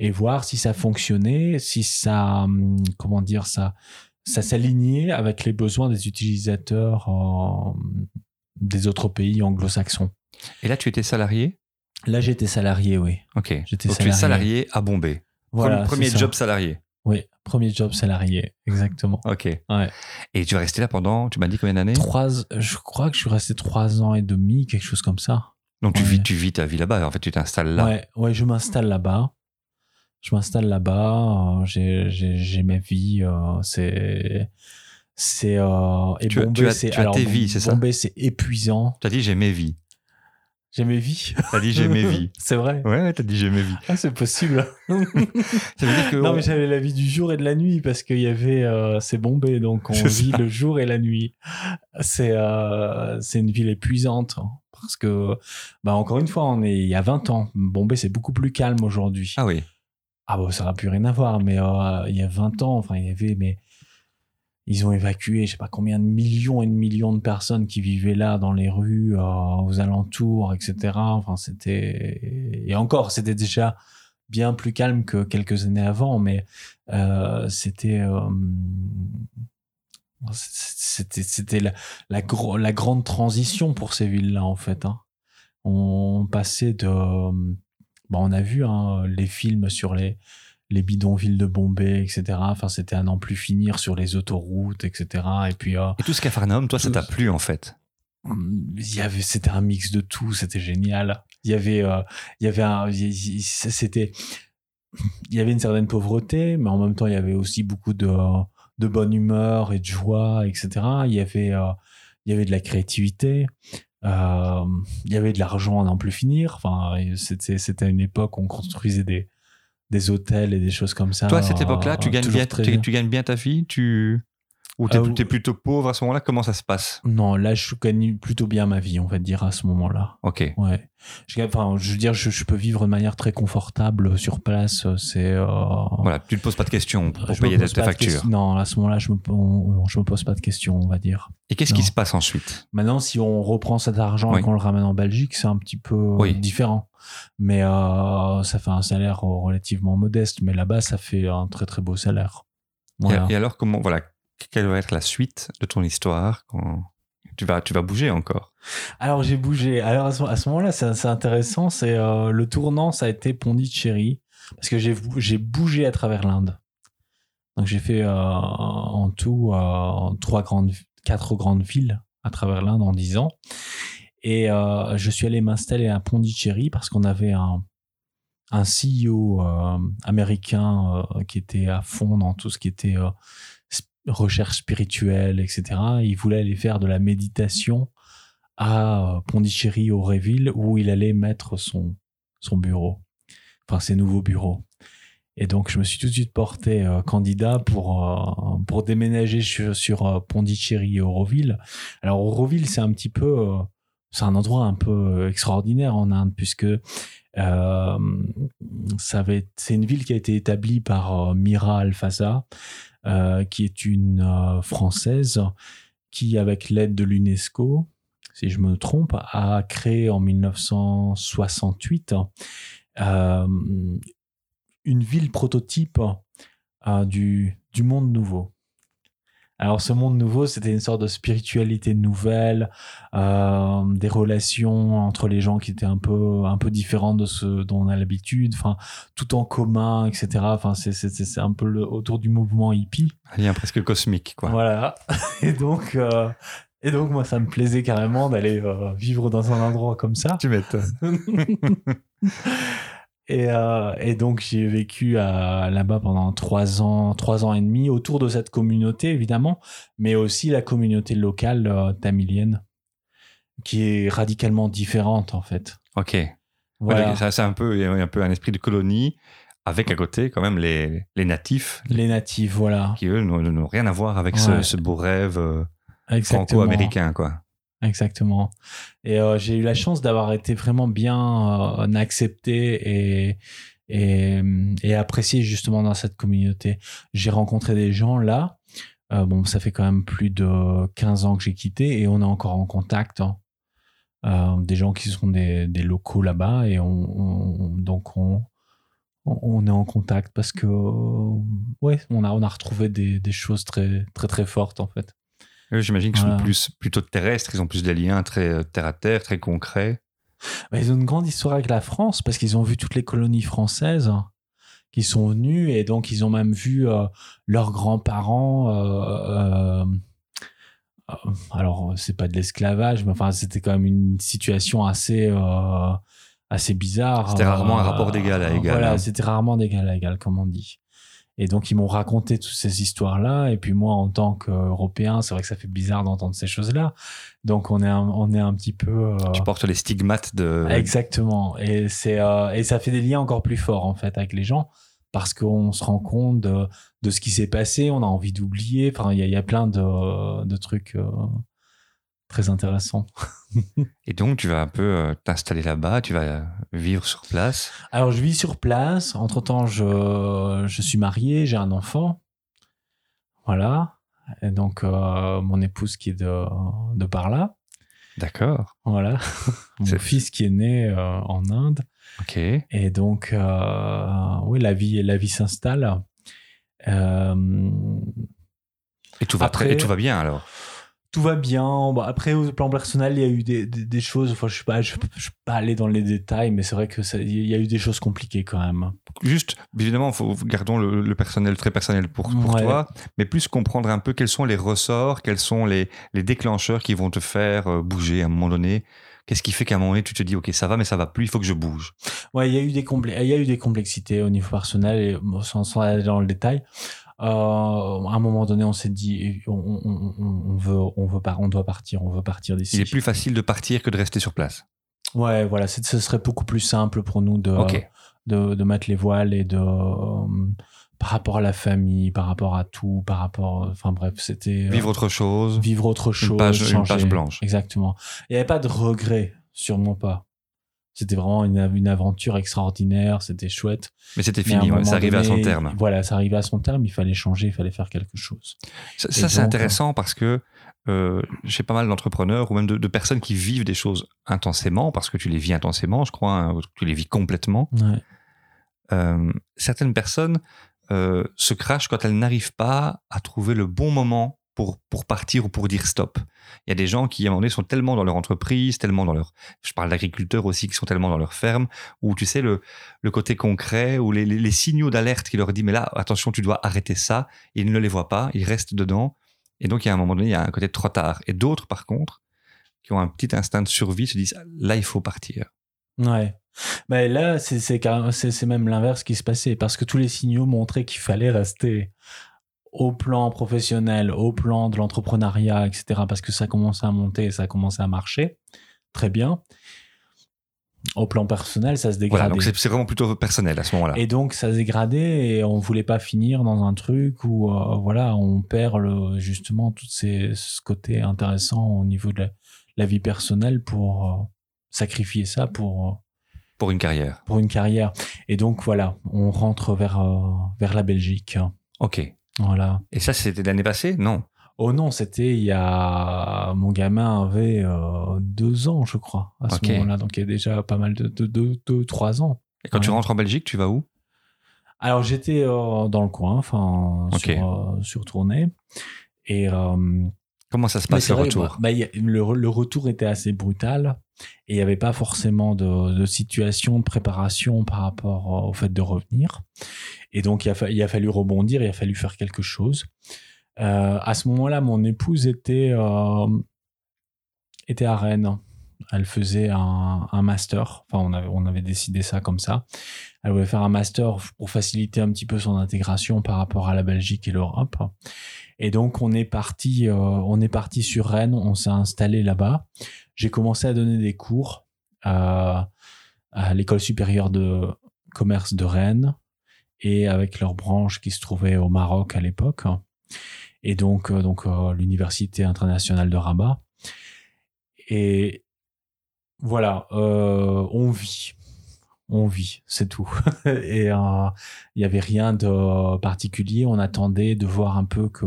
et voir si ça fonctionnait, si ça, hum, comment dire ça, ça s'alignait avec les besoins des utilisateurs euh, des autres pays anglo-saxons. Et là, tu étais salarié? Là, j'étais salarié, oui. Ok. J'étais Donc tu es salarié. salarié à Bombay. Voilà, Premier job salarié. Oui, premier job salarié, exactement. Ok. Ouais. Et tu es resté là pendant, tu m'as dit combien d'années? Trois, je crois que je suis resté trois ans et demi, quelque chose comme ça. Donc tu Ouais. vis, tu vis ta vie là-bas. En fait, tu t'installes là. Ouais, ouais, je m'installe là-bas. Je m'installe là-bas. euh, J'ai, ma vie. euh, c'est, c'est. euh, et Tu as- tu as- c'est. tu as tes vies, c'est ça? Bombay, c'est épuisant. Tu as dit j'ai mes vies. J'aimais vie. T'as dit j'aimais vie. C'est vrai. Ouais, ouais, t'as dit j'aimais vie. Ah, c'est possible. Ça veut dire que non, on- mais j'avais la vie du jour et de la nuit parce qu'il y avait. euh, c'est Bombay, donc on vit ça. le jour et la nuit. C'est euh, c'est une ville épuisante. Parce que, bah, encore une fois, on est il y a 20 ans. Bombay, c'est beaucoup plus calme aujourd'hui. ah oui. Ah bon, ça n'a plus rien à voir, mais euh, il y a 20 ans, enfin, il y avait, mais ils ont évacué, je sais pas combien de millions et de millions de personnes qui vivaient là dans les rues, euh, aux alentours, etc. Enfin, c'était et encore, c'était déjà bien plus calme que quelques années avant, mais euh, c'était euh, c'était c'était la la, grande transition pour ces villes-là en fait. hein. On passait de Bon, on a vu hein, les films sur les, les bidonvilles de Bombay, etc. Enfin, c'était à n'en plus finir sur les autoroutes, etc. Et puis, euh, Et tout ce Capharnaüm, toi, ça t'a plu en fait? Il y avait, c'était un mix de tout, c'était génial. Il y avait, euh, il y avait un, c'était, il y avait une certaine pauvreté, mais en même temps, il y avait aussi beaucoup de, de bonne humeur et de joie, etc. Il y avait, euh, il y avait de la créativité. Euh, il y avait de l'argent à n'en plus finir. Enfin, c'était, c'était une époque où on construisait des, des hôtels et des choses comme ça. Toi, à cette époque-là, tu gagnes bien, très tu, tu gagnes bien ta vie tu... Ou t'es t'es plutôt pauvre à ce moment-là? Comment ça se passe? Non, là, je gagne plutôt bien ma vie, on va dire, à ce moment-là. Ok. Ouais. Je, enfin, je veux dire, je, je peux vivre de manière très confortable sur place. C'est. euh, Voilà, tu ne te poses pas de questions pour je payer tes factures. questions. Non, à ce moment-là, je me, on- je me pose pas de questions, on va dire. Et qu'est-ce qui se passe ensuite? Maintenant, si on reprend cet argent Oui. et qu'on le ramène en Belgique, c'est un petit peu euh, Oui. différent. Mais euh, ça fait un salaire euh, relativement modeste. Mais là-bas, ça fait un très très beau salaire. Voilà. et, alors, comment, voilà, quelle va être la suite de ton histoire quand tu vas, tu vas bouger encore? Alors j'ai bougé. Alors à ce, moment-là, c'est intéressant. C'est euh, le tournant, ça a été Pondichéry parce que j'ai bougé à travers l'Inde. Donc j'ai fait euh, en tout euh, trois grandes, quatre grandes villes à travers l'Inde en dix ans. Et euh, je suis allé m'installer à Pondichéry parce qu'on avait un un CEO américain qui était à fond dans tout ce qui était recherche spirituelle, etc. Il voulait aller faire de la méditation à euh, Pondichéry, au Réville, où il allait mettre son, son bureau, enfin ses nouveaux bureaux. Et donc, je me suis tout de suite porté euh, candidat pour, euh, pour déménager sur, sur Pondichéry et Auroville. Alors, Auroville, c'est un petit peu, c'est un endroit un peu extraordinaire en Inde, puisque ça c'est une ville qui a été établie par Mira Alfasa, qui est une euh, Française qui, avec l'aide de l'UNESCO, si je me trompe, a créé en 1968 euh, une ville prototype euh, du monde nouveau. Alors ce monde nouveau, c'était une sorte de spiritualité nouvelle, euh, des relations entre les gens qui étaient un peu un peu différentes de ce dont on a l'habitude, enfin tout en commun, etc. Enfin c'est c'est c'est un peu le, autour du mouvement hippie. Un lien presque cosmique, quoi. Voilà. Et donc, euh, et donc, moi, ça me plaisait carrément d'aller euh, vivre dans un endroit comme ça. Tu m'étonnes. et, euh, et donc, j'ai vécu à- là-bas pendant trois ans, trois ans et demi, autour de cette communauté, évidemment, mais aussi la communauté locale euh, tamilienne, qui est radicalement différente, en fait. Ok. Voilà. Ouais, ça, c'est un peu, il un peu un esprit de colonie, avec à côté quand même les, les natifs, Les natifs, voilà. qui eux n'ont rien à voir avec ce, Ouais. ce beau rêve euh, franco-américain, quoi. Exactement. Et euh, j'ai eu la chance d'avoir été vraiment bien euh, accepté et, et, apprécié justement dans cette communauté. J'ai rencontré des gens là. Euh, bon, ça fait quand même plus de 15 ans que j'ai quitté et on est encore en contact. hein. Des gens qui sont des, locaux là-bas et on, on- donc on, on on est en contact parce que ouais, on a, on a retrouvé des, des choses très, très, très fortes en fait. Eux, j'imagine qu'ils Voilà. sont plus, plutôt terrestres, ils ont plus des liens très euh, terre à terre, très concrets. Bah, ils ont une grande histoire avec la France parce qu'ils ont vu toutes les colonies françaises qui sont venues et donc ils ont même vu euh, leurs grands-parents. euh, euh, euh, alors, c'est pas de l'esclavage, mais enfin, c'était quand même une situation assez, assez bizarre. C'était rarement un rapport d'égal à égal, Voilà, hein. c'était rarement d'égal à égal, comme on dit. Et donc, ils m'ont raconté toutes ces histoires-là. Et puis, moi, en tant qu'Européen, c'est vrai que ça fait bizarre d'entendre ces choses-là. Donc, on est un, on est un petit peu. Tu portes les stigmates de. Exactement. Et, c'est, et ça fait des liens encore plus forts, en fait, avec les gens. Parce qu'on se rend compte de, de ce qui s'est passé. On a envie d'oublier. Enfin, il y, y, a plein de, de trucs très intéressant. et donc, tu vas un peu euh, t'installer là-bas, tu vas vivre sur place Alors, je vis sur place. Entre-temps, je, je suis marié, j'ai un enfant. Voilà. Et donc, euh, mon épouse qui est de, de par là. D'accord. Voilà. mon fils qui est né euh, en Inde. Ok. Et donc, oui, la vie, la vie s'installe. et tout va Après, et tout va bien alors? Tout va bien. Bon, après, au plan personnel, il y a eu des, des, choses. Enfin, je ne pas, je, je pas aller dans les détails, mais c'est vrai que il y a eu des choses compliquées quand même. Juste, évidemment, faut, gardons le, personnel très personnel pour, pour toi, mais plus comprendre un peu quels sont les ressorts, quels sont les, les déclencheurs qui vont te faire euh, bouger à un moment donné. Qu'est-ce qui fait qu'à un moment donné, tu te dis, OK, ça va, mais ça va plus, il faut que je bouge Ouais, il y a eu des, il y a eu des complexités au niveau personnel, et, sans, sans aller dans le détail. Euh, à un moment donné, on s'est dit, on, veut, on veut pas, on doit partir, on veut partir d'ici. Il est plus facile de partir que de rester sur place. Ouais, voilà, ce serait beaucoup plus simple pour nous de, de, de, mettre les voiles et de euh, par rapport à la famille, par rapport à tout, par rapport, enfin bref, c'était euh, vivre autre chose, vivre autre chose, une page, une page blanche. Exactement. Il n'y avait pas de regret, sûrement pas. C'était vraiment une, une, aventure extraordinaire, c'était chouette. Mais c'était fini, ça arrivait à son terme. Voilà, ça arrivait à son terme, il fallait changer, il fallait faire quelque chose. Ça, c'est intéressant parce que euh, j'ai pas mal d'entrepreneurs ou même de, personnes qui vivent des choses intensément, parce que tu les vis intensément, je crois, hein, tu les vis complètement. Euh, certaines personnes euh, se crachent quand elles n'arrivent pas à trouver le bon moment pour, pour partir ou pour dire stop. Il y a des gens qui, à un moment donné, sont tellement dans leur entreprise, tellement dans leur... Je parle d'agriculteurs aussi qui sont tellement dans leur ferme, où tu sais, le, le côté concret, ou les, signaux d'alerte qui leur dit, mais là, attention, tu dois arrêter ça, ils ne les voient pas, ils restent dedans. Et donc, il y a un moment donné, il y a un côté trop tard. Et d'autres, par contre, qui ont un petit instinct de survie, se disent, là, il faut partir. Ouais. Mais là, c'est même l'inverse qui se passait, parce que tous les signaux montraient qu'il fallait rester au plan professionnel, au plan de l'entrepreneuriat, etc., parce que ça commençait à monter, ça commençait à marcher très bien. Au plan personnel, ça se dégradait. Voilà, donc c'est vraiment plutôt personnel à ce moment-là. Et donc ça se dégradait et on voulait pas finir dans un truc où euh, voilà, on perd le, justement tout ces, ce côté intéressant au niveau de la, vie personnelle pour euh, sacrifier ça pour euh, pour une carrière. Pour une carrière. Et donc voilà, on rentre vers vers la Belgique. Ok. Voilà. Et ça, c'était l'année passée? Non. Oh non, c'était il y a. Mon gamin avait euh, deux ans, je crois, à ce moment-là. Donc il y a déjà pas mal de deux, trois ans. Et quand tu rentres en Belgique, tu vas où? Alors j'étais euh, dans le coin, enfin, sur, euh, sur, tournée. Et. Comment ça se passe le retour bah, le, retour était assez brutal et il n'y avait pas forcément de, de, situation de préparation par rapport au fait de revenir. Et donc, il a, il a, fallu rebondir, il a fallu faire quelque chose. Euh, à ce moment-là, mon épouse était, euh, était à Rennes. Elle faisait un, un, master. Enfin, on avait, on avait décidé ça comme ça. Elle voulait faire un master pour faciliter un petit peu son intégration par rapport à la Belgique et l'Europe. Et donc, on est parti, euh, on est parti sur Rennes. On s'est installé là-bas. J'ai commencé à donner des cours à, l'école supérieure de commerce de Rennes et avec leur branche qui se trouvait au Maroc à l'époque. Et donc, euh, donc euh, l'Université internationale de Rabat. Et voilà, euh, on vit. On vit, c'est tout. et il n'y avait rien de particulier. On attendait de voir un peu que,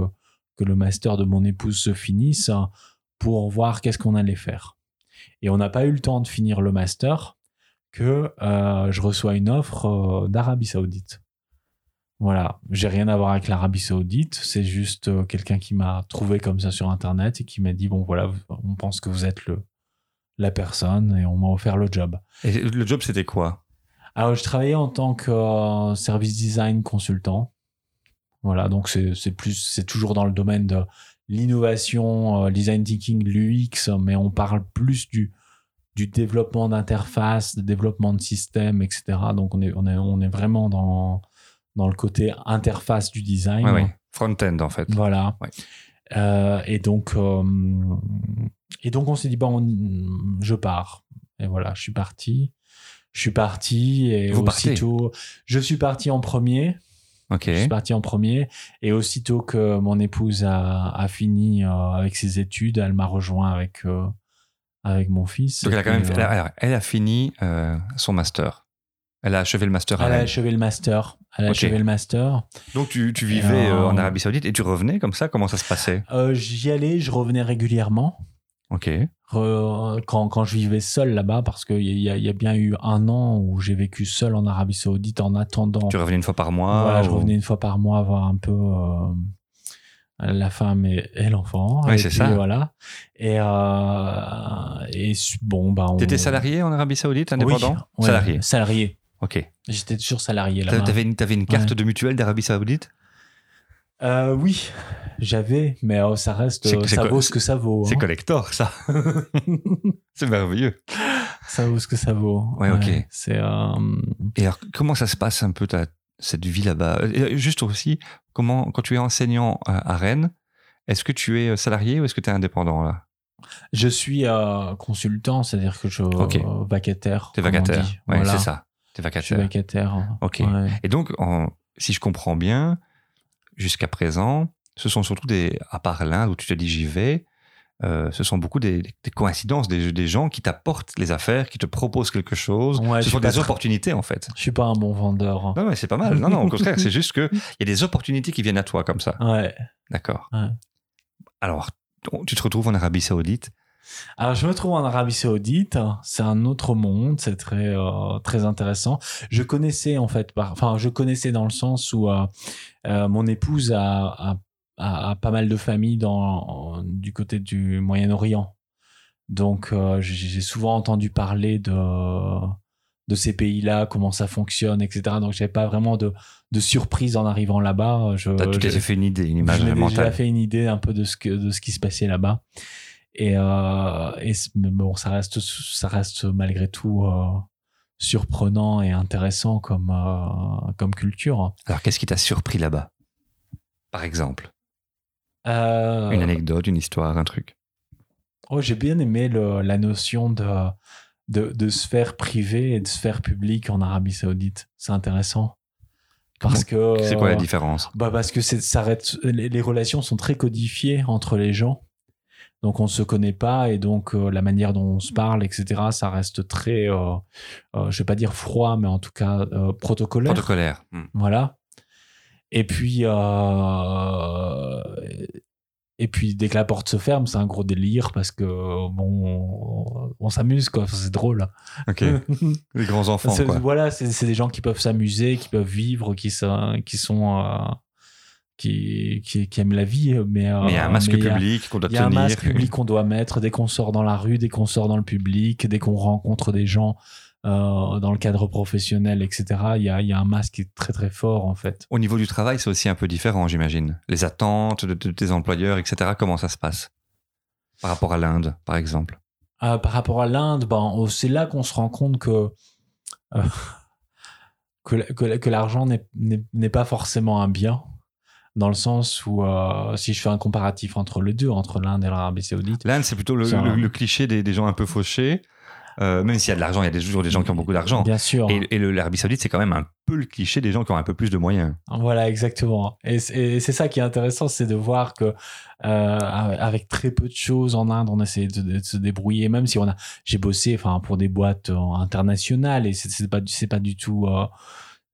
que le master de mon épouse se finisse pour voir qu'est-ce qu'on allait faire. Et on n'a pas eu le temps de finir le master que je reçois une offre d'Arabie Saoudite. Voilà, j'ai rien à voir avec l'Arabie Saoudite, c'est juste euh, quelqu'un qui m'a trouvé comme ça sur internet et qui m'a dit bon voilà, on pense que vous êtes le la personne et on m'a offert le job. Et le job c'était quoi? Alors je travaillais en tant que euh, service design consultant. Voilà, donc c'est plus c'est toujours dans le domaine de l'innovation, euh, design thinking, l'UX, mais on parle plus du du développement d'interface, de développement de système, etc. Donc on est on est on est vraiment dans dans le côté interface du design. Ouais, ouais. Front-end, en fait. Voilà. Ouais. Euh, et donc, euh, et donc on s'est dit bon, je pars. Et voilà, je suis parti. Je suis parti et Vous partez aussitôt, je suis parti en premier. Ok. Je suis parti en premier et aussitôt que mon épouse a, a fini euh, avec ses études, elle m'a rejoint avec euh, avec mon fils. Donc, elle a quand même fait- euh, elle a, elle a fini euh, son master. Elle a achevé le master à elle a achevé le master. Elle a achevé le master. Donc, tu, tu vivais en Arabie Saoudite et tu revenais comme ça? Comment ça se passait? J'y allais, je revenais régulièrement. Ok. Re- quand, quand je vivais seul là-bas, parce qu'il y, a- y a bien eu un an où j'ai vécu seul en Arabie Saoudite en attendant. Tu revenais une fois par mois voilà, je revenais une fois par mois voir un peu euh, la femme et, et l'enfant. Et c'est ça. Voilà. Et, euh, et bon, bah. on- T'étais salarié en Arabie Saoudite, indépendant Oui, ouais, Salarié. Salarié. Ok. J'étais toujours salarié là-bas. T'avais une, une carte Ouais. de mutuelle d'Arabie Saoudite? Euh, oui, j'avais, mais euh, ça reste, euh, ça vaut ce que ça vaut. C'est hein. collector, ça. c'est merveilleux. Ça vaut ce que ça vaut. Ouais, ok. C'est. euh, Et alors, comment ça se passe un peu ta, cette vie là-bas? Juste aussi, comment, quand tu es enseignant à, Rennes, est-ce que tu es salarié ou est-ce que tu es indépendant là? Je suis consultant, c'est-à-dire que je Ok. euh, vacataire. Tu es comme on vacataire. Ouais, Voilà. c'est ça. Tu es Je suis vacataire. vacataire. Ok. Ouais. Et donc, en- si je comprends bien, jusqu'à présent, ce sont surtout des, à part l'Inde où tu te dis j'y vais, euh, ce sont beaucoup des, des coïncidences, des, des gens qui t'apportent les affaires, qui te proposent quelque chose. Ouais, ce sont des opportunités en fait. Je suis pas un bon vendeur. Non, mais c'est pas mal. Non, non, au contraire, c'est juste que il y a des opportunités qui viennent à toi comme ça. Ouais. D'accord. Ouais. Alors, tu te retrouves en Arabie Saoudite? Alors, je me trouve en Arabie Saoudite. C'est un autre monde. C'est très, euh, très intéressant. Je connaissais, en fait, par- enfin, je connaissais dans le sens où euh, euh, mon épouse a, a, a- a pas mal de familles dans, en- du côté du Moyen-Orient. Donc, euh, j'ai j'ai souvent entendu parler de, de ces pays-là, comment ça fonctionne, etc. Donc, j'avais pas vraiment de, de surprise en arrivant là-bas. Je, T'as- tu t'es je- fait une idée, une image je mentale. fait une idée un peu de ce que de ce qui se passait là-bas. Et, euh, et bon, ça reste ça reste malgré tout surprenant et intéressant comme euh, comme culture. Alors, qu'est-ce qui t'a surpris là-bas Par exemple, Euh, une anecdote, une histoire, un truc? oh, j'ai bien aimé le- la notion de, de de sphère privée et de sphère publique en Arabie Saoudite. C'est intéressant parce que C'est quoi la euh, différence? Bah parce que ça reste, les, les relations sont très codifiées entre les gens. Donc on ne se connaît pas et donc euh, la manière dont on se parle, etc., ça reste très, euh, euh, je vais pas dire froid, mais en tout cas euh, protocolaire. Protocolaire. Hmm. Voilà. Et puis, euh, et puis dès que la porte se ferme, c'est un gros délire parce que bon, on, on s'amuse quoi, c'est drôle. Ok. Les grands enfants, quoi. Voilà, c'est des gens qui peuvent s'amuser, qui peuvent vivre, qui sont, qui sont, qui, qui, qui aiment la vie, mais euh, Mais il y a un masque public qu'on doit Il y a un tenir. masque public qu'on doit mettre dès qu'on sort dans la rue, dès qu'on sort dans le public, dès qu'on rencontre des gens euh, dans le cadre professionnel, etc. Il y a, il y a un masque qui est très très fort en fait. Au niveau du travail, c'est aussi un peu différent, j'imagine. Les attentes de, de tes employeurs, etc. Comment ça se passe? Par rapport à l'Inde, par exemple. Euh, par rapport à l'Inde, ben, oh, c'est là qu'on se rend compte que que, la- que, la- que l'argent n'est pas forcément un bien, dans le sens où euh, si je fais un comparatif entre les deux, entre l'Inde et l'Arabie Saoudite, L'Inde, c'est plutôt le, Ça- le- le cliché des, des gens un peu fauchés. Euh, même s'il y a de l'argent, il y a toujours des gens qui ont beaucoup d'argent. bien sûr. Et, l'Arabie Saoudite, c'est quand même un peu le cliché des gens qui ont un peu plus de moyens. Voilà, exactement. Et c'est et c'est ça qui est intéressant, c'est de voir que euh, avec très peu de choses en Inde, on essaie de, de se débrouiller. Même si on a, j'ai bossé, enfin, pour des boîtes internationales et c'est pas, du- c'est pas du tout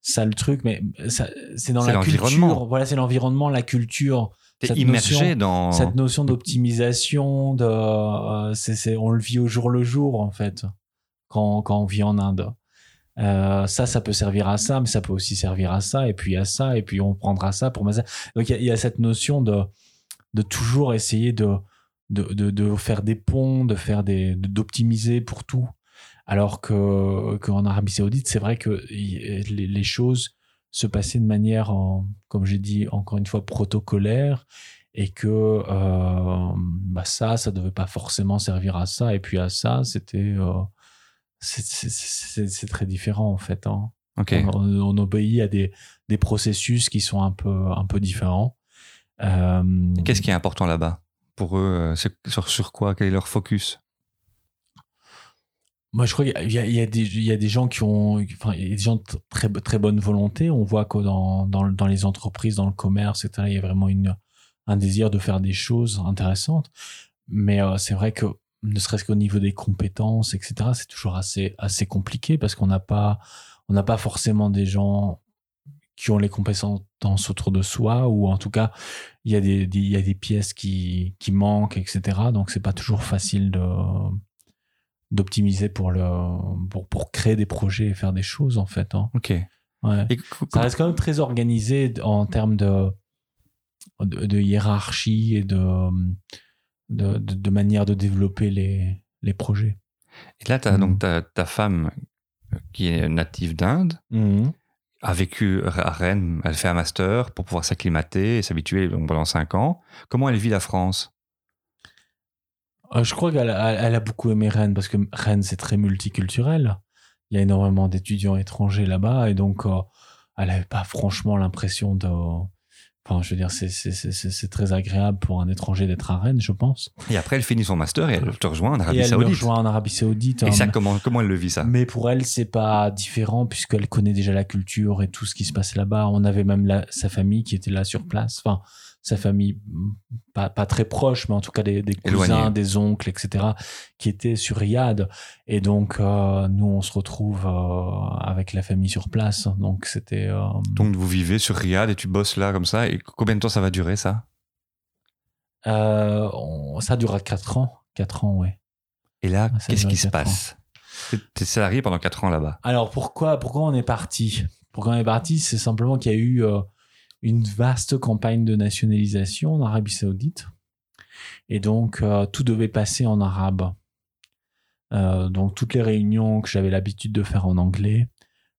ça le truc, mais c'est dans la culture. Voilà, c'est l'environnement, la culture. T'es Cette immergé notion- dans. Cette notion d'optimisation, de, euh, c'est- on le vit au jour le jour en fait, quand, quand on vit en Inde. Euh, ça, ça peut servir à ça, mais ça peut aussi servir à ça, et puis à ça, et puis on prendra ça pour ça. Donc il y a- il y, a cette notion de, de toujours essayer de, de, de, de faire des ponts, de faire des, de- d'optimiser pour tout. Alors que qu'en Arabie Saoudite, c'est vrai que y- les, les choses se passaient de manière, en- comme j'ai dit encore une fois, protocolaire et que euh, bah ça, ça devait pas forcément servir à ça, et puis à ça, c'était, euh, c'est, très différent en fait. Hein. On, on obéit à des, des processus qui sont un peu, un peu différents. Euh, Qu'est-ce qui est important là-bas Pour eux, euh, sur, sur quoi Quel est leur focus? Moi, je crois qu'il y, y, y a des gens qui ont, enfin, il y a des gens de très, très bonne volonté. On voit que dans, dans, dans les entreprises, dans le commerce, etc., il y a vraiment une, un désir de faire des choses intéressantes. Mais euh, c'est vrai que, ne serait-ce qu'au niveau des compétences, etc., c'est toujours assez, assez compliqué parce qu'on n'a pas, on n'a pas forcément des gens qui ont les compétences autour de soi ou en tout cas, il y a des, des- il y a des pièces qui, qui manquent, etc. Donc, c'est pas toujours facile de, d'optimiser pour le pour, pour créer des projets et faire des choses en fait hein. Ok. ouais. Et co- ça reste quand même très organisé en termes de de, de hiérarchie et de, de manière de développer les les projets et là, tu as Mm. donc ta, ta femme euh, qui est native d'Inde, a vécu à Rennes, elle fait un master pour pouvoir s'acclimater et s'habituer pendant cinq ans. Comment elle vit la France? Je crois qu'elle a, elle beaucoup aimé Rennes parce que Rennes c'est très multiculturel. Il y a énormément d'étudiants étrangers là-bas et donc euh, elle avait pas franchement l'impression de enfin je veux dire c'est très agréable pour un étranger d'être à Rennes je pense. Et après, elle finit son master et elle te rejoint en et Arabie elle me Saoudite. rejoint en Arabie Saoudite Et hein, ça, comment, comment elle le vit, ça? Mais pour elle c'est pas différent puisqu'elle connaît déjà la culture et tout ce qui se passe là-bas. On avait même la- sa famille qui était là sur place. Enfin sa famille mm, pas, pas très proche mais en tout cas des, des cousins des oncles etc qui étaient sur Riyad. Et donc euh, nous on se retrouve euh, avec la famille sur place. Donc c'était euh, Donc, vous vivez sur Riyad et tu bosses là comme ça. Et combien de temps ça va durer, ça? On- ça durera 4 ans. 4 ans ouais. Et là, Ah, qu'est-ce qui se passe? T'es- T'es salarié pendant quatre ans là-bas? Alors pourquoi pourquoi on est parti? Pourquoi on est parti? C'est simplement qu'il y a eu une vaste campagne de nationalisation en Arabie Saoudite et donc euh, tout devait passer en arabe. Euh, donc toutes les réunions que j'avais l'habitude de faire en anglais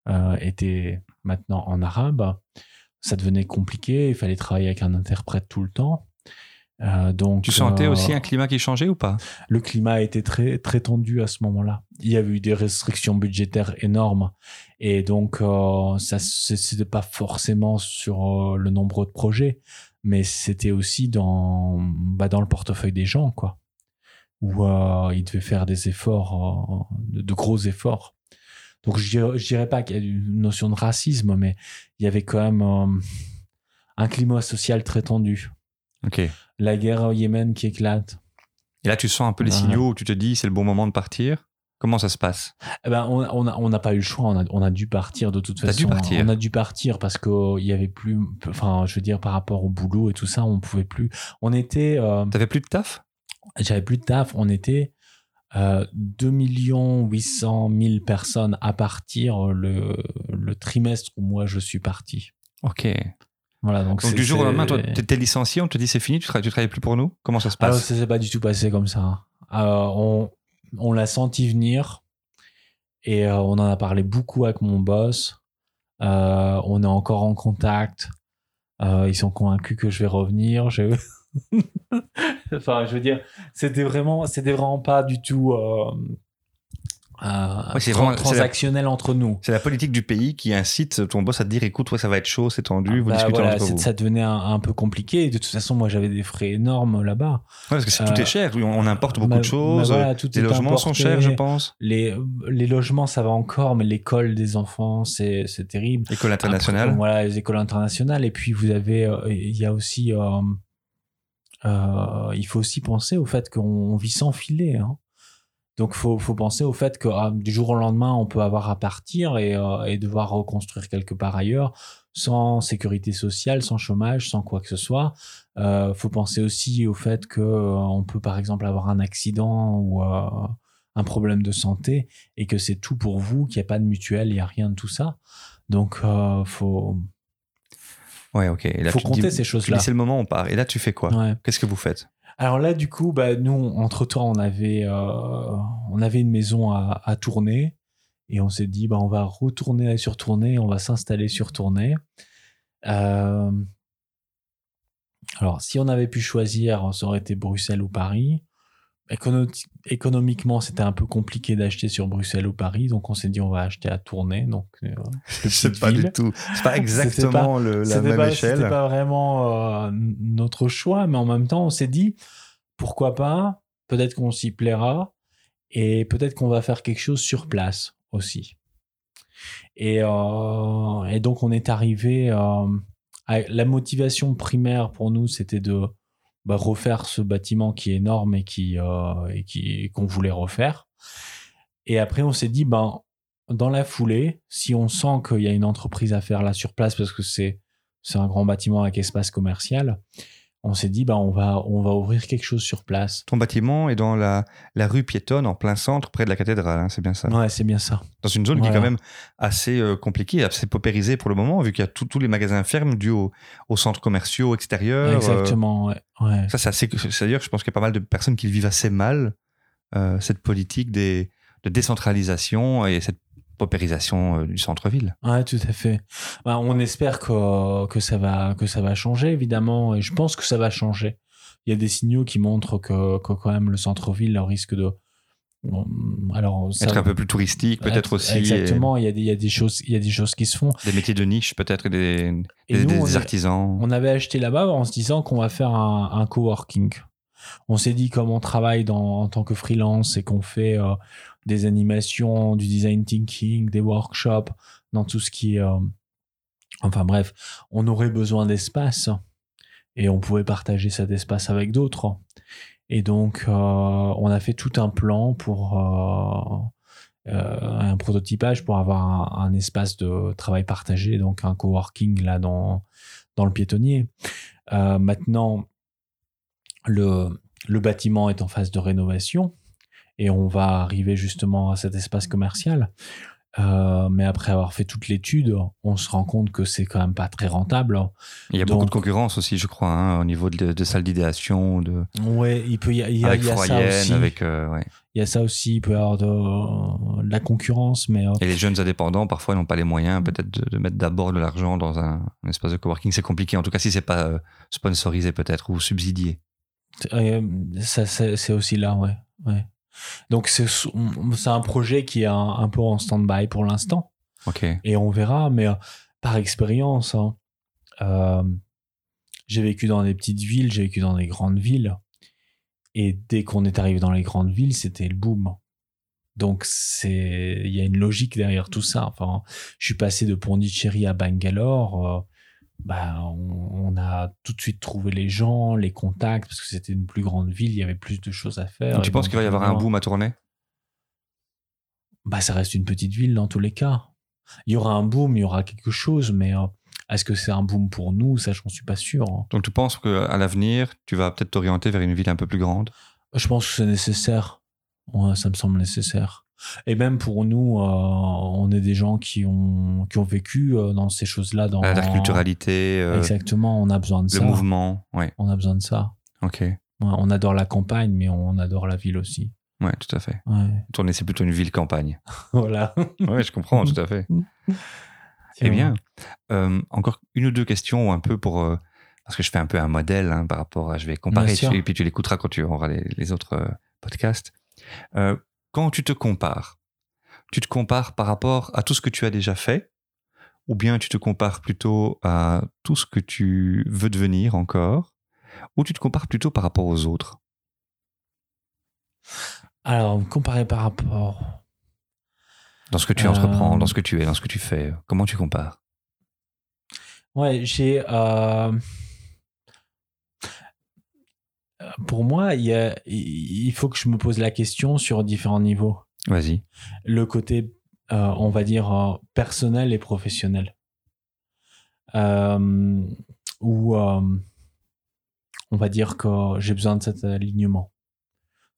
euh, étaient maintenant en arabe. Ça devenait compliqué, il fallait travailler avec un interprète tout le temps. Euh, donc, Tu sentais euh, aussi un climat qui changeait ou pas? Le climat était très très tendu à ce moment-là. Il y avait eu des restrictions budgétaires énormes et donc euh, ça c'était pas forcément sur euh, le nombre de projets, mais c'était aussi dans bah, dans le portefeuille des gens quoi, où euh, ils devaient faire des efforts, euh, de, de gros efforts. Donc je dirais, je dirais pas qu'il y a une notion de racisme, mais il y avait quand même euh, un climat social très tendu. Et La guerre au Yémen qui éclate. là, tu sens un peu les signaux où tu te dis c'est le bon moment de partir. Comment ça se passe? Eh ben, on on a- on n'a pas eu le choix, on a, on a dû partir de toute façon. dû partir. On a dû partir parce qu'il y avait plus, enfin, je veux dire, par rapport au boulot et tout ça, on pouvait plus. On était, euh, T'avais plus de taf? j'avais plus de taf, on était euh, 2 800 000 personnes à partir le, le trimestre où moi je suis parti. Ok. Voilà, donc, du jour au lendemain, toi, t'étais licencié, on te dit c'est fini, tu, tra- tu travailles plus pour nous? Comment ça se Alors, passe ça s'est pas du tout passé comme ça. Euh, on on l'a senti venir et euh, on en a parlé beaucoup avec mon boss. Euh, on est encore en contact. Euh, ils sont convaincus que je vais revenir. Je... enfin, je veux dire, c'était vraiment, c'était vraiment pas du tout euh, euh, Ouais, vraiment- c'est la- transactionnel entre nous. C'est la politique du pays qui incite ton boss à te dire écoute, toi, ça va être chaud, c'est tendu, vous Bah, discutez voilà, entre vous. ça devenait un, un peu compliqué. De toute façon, moi, j'avais des frais énormes là-bas. Ouais, parce que tout Euh, est cher, on, on importe beaucoup de choses, voilà, euh, tout les logements sont chers, je pense. Les, les logements, ça va encore, mais l'école des enfants, c'est terrible. École internationale. Après, voilà, les écoles internationales. Et puis, vous avez, euh, il y a aussi, euh, euh, il faut aussi penser au fait qu'on vit sans filet. Hein. Donc, faut, faut penser au fait que ah, du jour au lendemain, on peut avoir à partir et, euh, et devoir reconstruire quelque part ailleurs, sans sécurité sociale, sans chômage, sans quoi que ce soit. Euh, faut penser aussi au fait que euh, on peut, par exemple, avoir un accident ou euh, un problème de santé et que c'est tout pour vous, qu'il n'y a pas de mutuelle, il n'y a rien de tout ça. Donc, faut, Ouais, ok. Et là, faut compter dis, ces choses-là. c'est le moment, on part. Et là, tu fais quoi? Ouais. Qu'est-ce que vous faites? Alors là, du coup, bah, nous, entre-temps, on avait, euh, on avait une maison à, à tourner et on s'est dit, bah, on va retourner sur Tournai, on va s'installer sur Tournai. Euh, alors, si on avait pu choisir, ça aurait été Bruxelles ou Paris. Écono- économiquement, c'était un peu compliqué d'acheter sur Bruxelles ou Paris, donc on s'est dit on va acheter à Tournai, donc euh, C'est pas ville. du tout. C'est pas exactement le- la même pas, échelle. C'était pas vraiment euh, notre choix, mais en même temps, on s'est dit pourquoi pas, peut-être qu'on s'y plaira et peut-être qu'on va faire quelque chose sur place aussi. Et, euh, et donc, on est arrivé. à- la motivation primaire pour nous, c'était de bah, refaire ce bâtiment qui est énorme et qui euh, et qui qu'on voulait refaire. Et après, on s'est dit, ben, dans la foulée, si on sent qu'il y a une entreprise à faire là sur place, parce que c'est c'est un grand bâtiment avec espace commercial, on s'est dit, ben, on va on va ouvrir quelque chose sur place. Ton bâtiment est dans la, la rue piétonne, en plein centre, près de la cathédrale, hein, c'est bien ça. Ouais, c'est bien ça. Dans une zone qui est quand même assez euh, compliquée, assez paupérisée pour le moment, vu qu'il y a tous les magasins fermes dus aux, aux centres commerciaux extérieurs. euh, Exactement. ouais, ouais. ça, c'est assez. C'est-à-dire, je pense qu'il y a pas mal de personnes qui le vivent assez mal, euh, cette politique des, de décentralisation et cette paupérisation euh, du centre-ville. Ouais, tout à fait. Ben, on espère que, que, ça va, que ça va changer, évidemment, et je pense que ça va changer. Il y a des signaux qui montrent que, que quand même le centre-ville risque de... Bon, Alors, ça- Être un peu plus touristique, peut-être aussi. Exactement, il y, a des, il, y a des choses, il y a des choses qui se font. des métiers de niche, peut-être, et des, Et des, nous, artisans. On avait acheté là-bas en se disant qu'on va faire un, un coworking. On s'est dit comme on travaille dans, en tant que freelance et qu'on fait euh, des animations, du design thinking, des workshops, dans tout ce qui euh, enfin bref, on aurait besoin d'espace et on pouvait partager cet espace avec d'autres. Et donc, euh, on a fait tout un plan pour... euh, un prototypage pour avoir un, espace de travail partagé, donc un coworking là dans, dans le piétonnier. Maintenant, le, le bâtiment est en phase de rénovation et on va arriver justement à cet espace commercial. Euh, mais après avoir fait toute l'étude, on se rend compte que c'est quand même pas très rentable. Il y a beaucoup de concurrence aussi, je crois, hein, au niveau de, de salles d'idéation, de, Ouais, il peut y, a- il y a, avec il y a ça aussi. avec. euh, ouais. Il y a ça aussi. Il peut y avoir de, de la concurrence, mais euh, Et les jeunes indépendants, parfois, n'ont pas les moyens peut-être de, de mettre d'abord de l'argent dans un, un espace de coworking. C'est compliqué, en tout cas, si c'est pas euh, sponsorisé peut-être ou subsidié. Euh, c'est aussi là, ouais. ouais. Donc, c'est un projet qui est un, un peu en stand-by pour l'instant. Et on verra, mais euh, par expérience, hein, euh, j'ai vécu dans des petites villes, j'ai vécu dans des grandes villes. Et dès qu'on est arrivé dans les grandes villes, c'était le boom. Donc, c'est il y a une logique derrière tout ça. Enfin, je suis passé de Pondichéry à Bangalore. Bah, on, on a tout de suite trouvé les gens, les contacts, parce que c'était une plus grande ville, il y avait plus de choses à faire. Donc, tu penses qu'il va y avoir un boom à tourner? Bah, ça reste une petite ville dans tous les cas. Il y aura un boom, il y aura quelque chose, mais euh, est-ce que c'est un boom pour nous? Ça, j'en suis pas sûr. hein. Donc tu penses qu'à l'avenir, tu vas peut-être t'orienter vers une ville un peu plus grande? Je pense que c'est nécessaire. Ouais, ça me semble nécessaire. Et même pour nous, euh, on est des gens qui ont, qui ont vécu euh, dans ces choses-là. Dans euh, Exactement, on a besoin de le ça. mouvement. Ouais, On a besoin de ça. ok. Ouais, on adore la campagne, mais on adore la ville aussi. Ouais, tout à fait. Ouais. Tourner, c'est plutôt une ville-campagne. voilà. Ouais, je comprends, tout à fait. Eh bien, encore une ou deux questions un peu pour... parce que je fais un peu un modèle hein, par rapport à... Je vais comparer, et puis tu l'écouteras quand tu auras les, les autres euh, podcasts. Euh, quand tu te compares, tu te compares par rapport à tout ce que tu as déjà fait ou bien tu te compares plutôt à tout ce que tu veux devenir encore ou tu te compares plutôt par rapport aux autres? Alors, comparé par rapport. Dans ce que tu Euh, entreprends, dans ce que tu es, dans ce que tu fais, comment tu compares? Ouais, j'ai. euh, Pour moi, il, y a- il faut que je me pose la question sur différents niveaux. Vas-y. Le côté, euh, on va dire, euh, personnel et professionnel. Euh, euh, on va dire que j'ai besoin de cet alignement.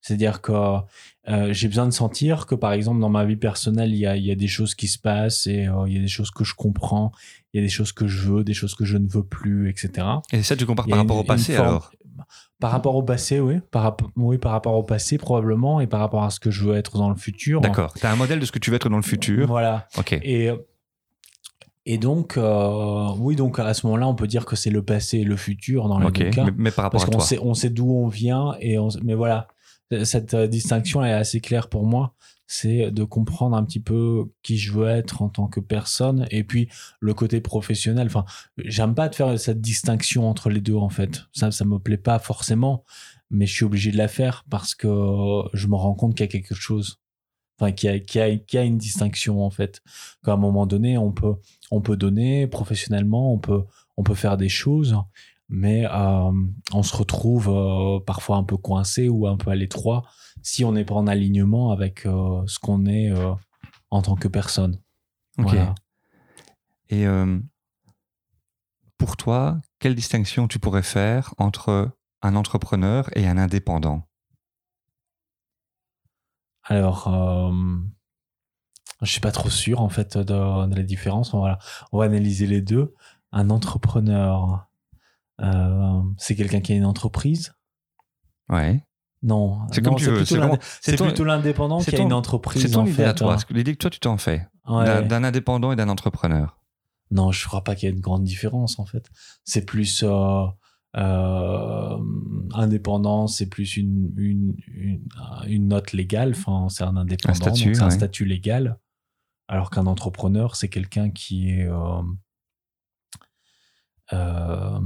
C'est-à-dire que j'ai besoin de sentir que, par exemple, dans ma vie personnelle, il y a, il y a des choses qui se passent et il y a des choses que je comprends, il y a des choses que je veux, des choses que je ne veux plus, etc. Et ça, tu compares par une- rapport au passé forme- alors? Par rapport au passé, oui. Par, oui, par rapport au passé, probablement, et par rapport à ce que je veux être dans le futur. D'accord. Tu as un modèle de ce que tu veux être dans le futur. Voilà. Ok. Et, et donc, euh, oui, donc à ce moment-là, on peut dire que c'est le passé et le futur dans les Ok. deux cas. Mais, mais par rapport Parce à qu'on toi. sait, on sait d'où on vient, et on, mais voilà. cette euh, distinction est assez claire pour moi. C'est de comprendre un petit peu qui je veux être en tant que personne et puis le côté professionnel. Enfin, j'aime pas de faire cette distinction entre les deux en fait. Ça, ça me plaît pas forcément, mais je suis obligé de la faire parce que je me rends compte qu'il y a quelque chose. Enfin, qu'il y a, une distinction en fait. Qu'à un moment donné, on peut, on peut donner professionnellement, on peut, on peut faire des choses, mais euh, on se retrouve euh, parfois un peu coincé ou un peu à l'étroit si on n'est pas en alignement avec euh, ce qu'on est en tant que personne. Ok. Et pour toi, quelle distinction tu pourrais faire entre un entrepreneur et un indépendant? Alors, je suis pas trop sûr en fait de, la différence. On va, on va analyser les deux. Un entrepreneur, euh, c'est quelqu'un qui a une entreprise Ouais. Non, c'est comme tu veux. C'est plutôt l'indépendant qui a une entreprise. C'est ton en idée fait, à toi. hein. L'idée que toi tu t'en fais. Ouais. D'un indépendant et d'un entrepreneur. Non, je crois pas qu'il y ait une grande différence en fait. C'est plus euh, euh, indépendant, c'est plus une, une, une, une, note légale. Enfin, c'est un indépendant, c'est un ouais. statut légal. Alors qu'un entrepreneur, c'est quelqu'un qui est euh, euh,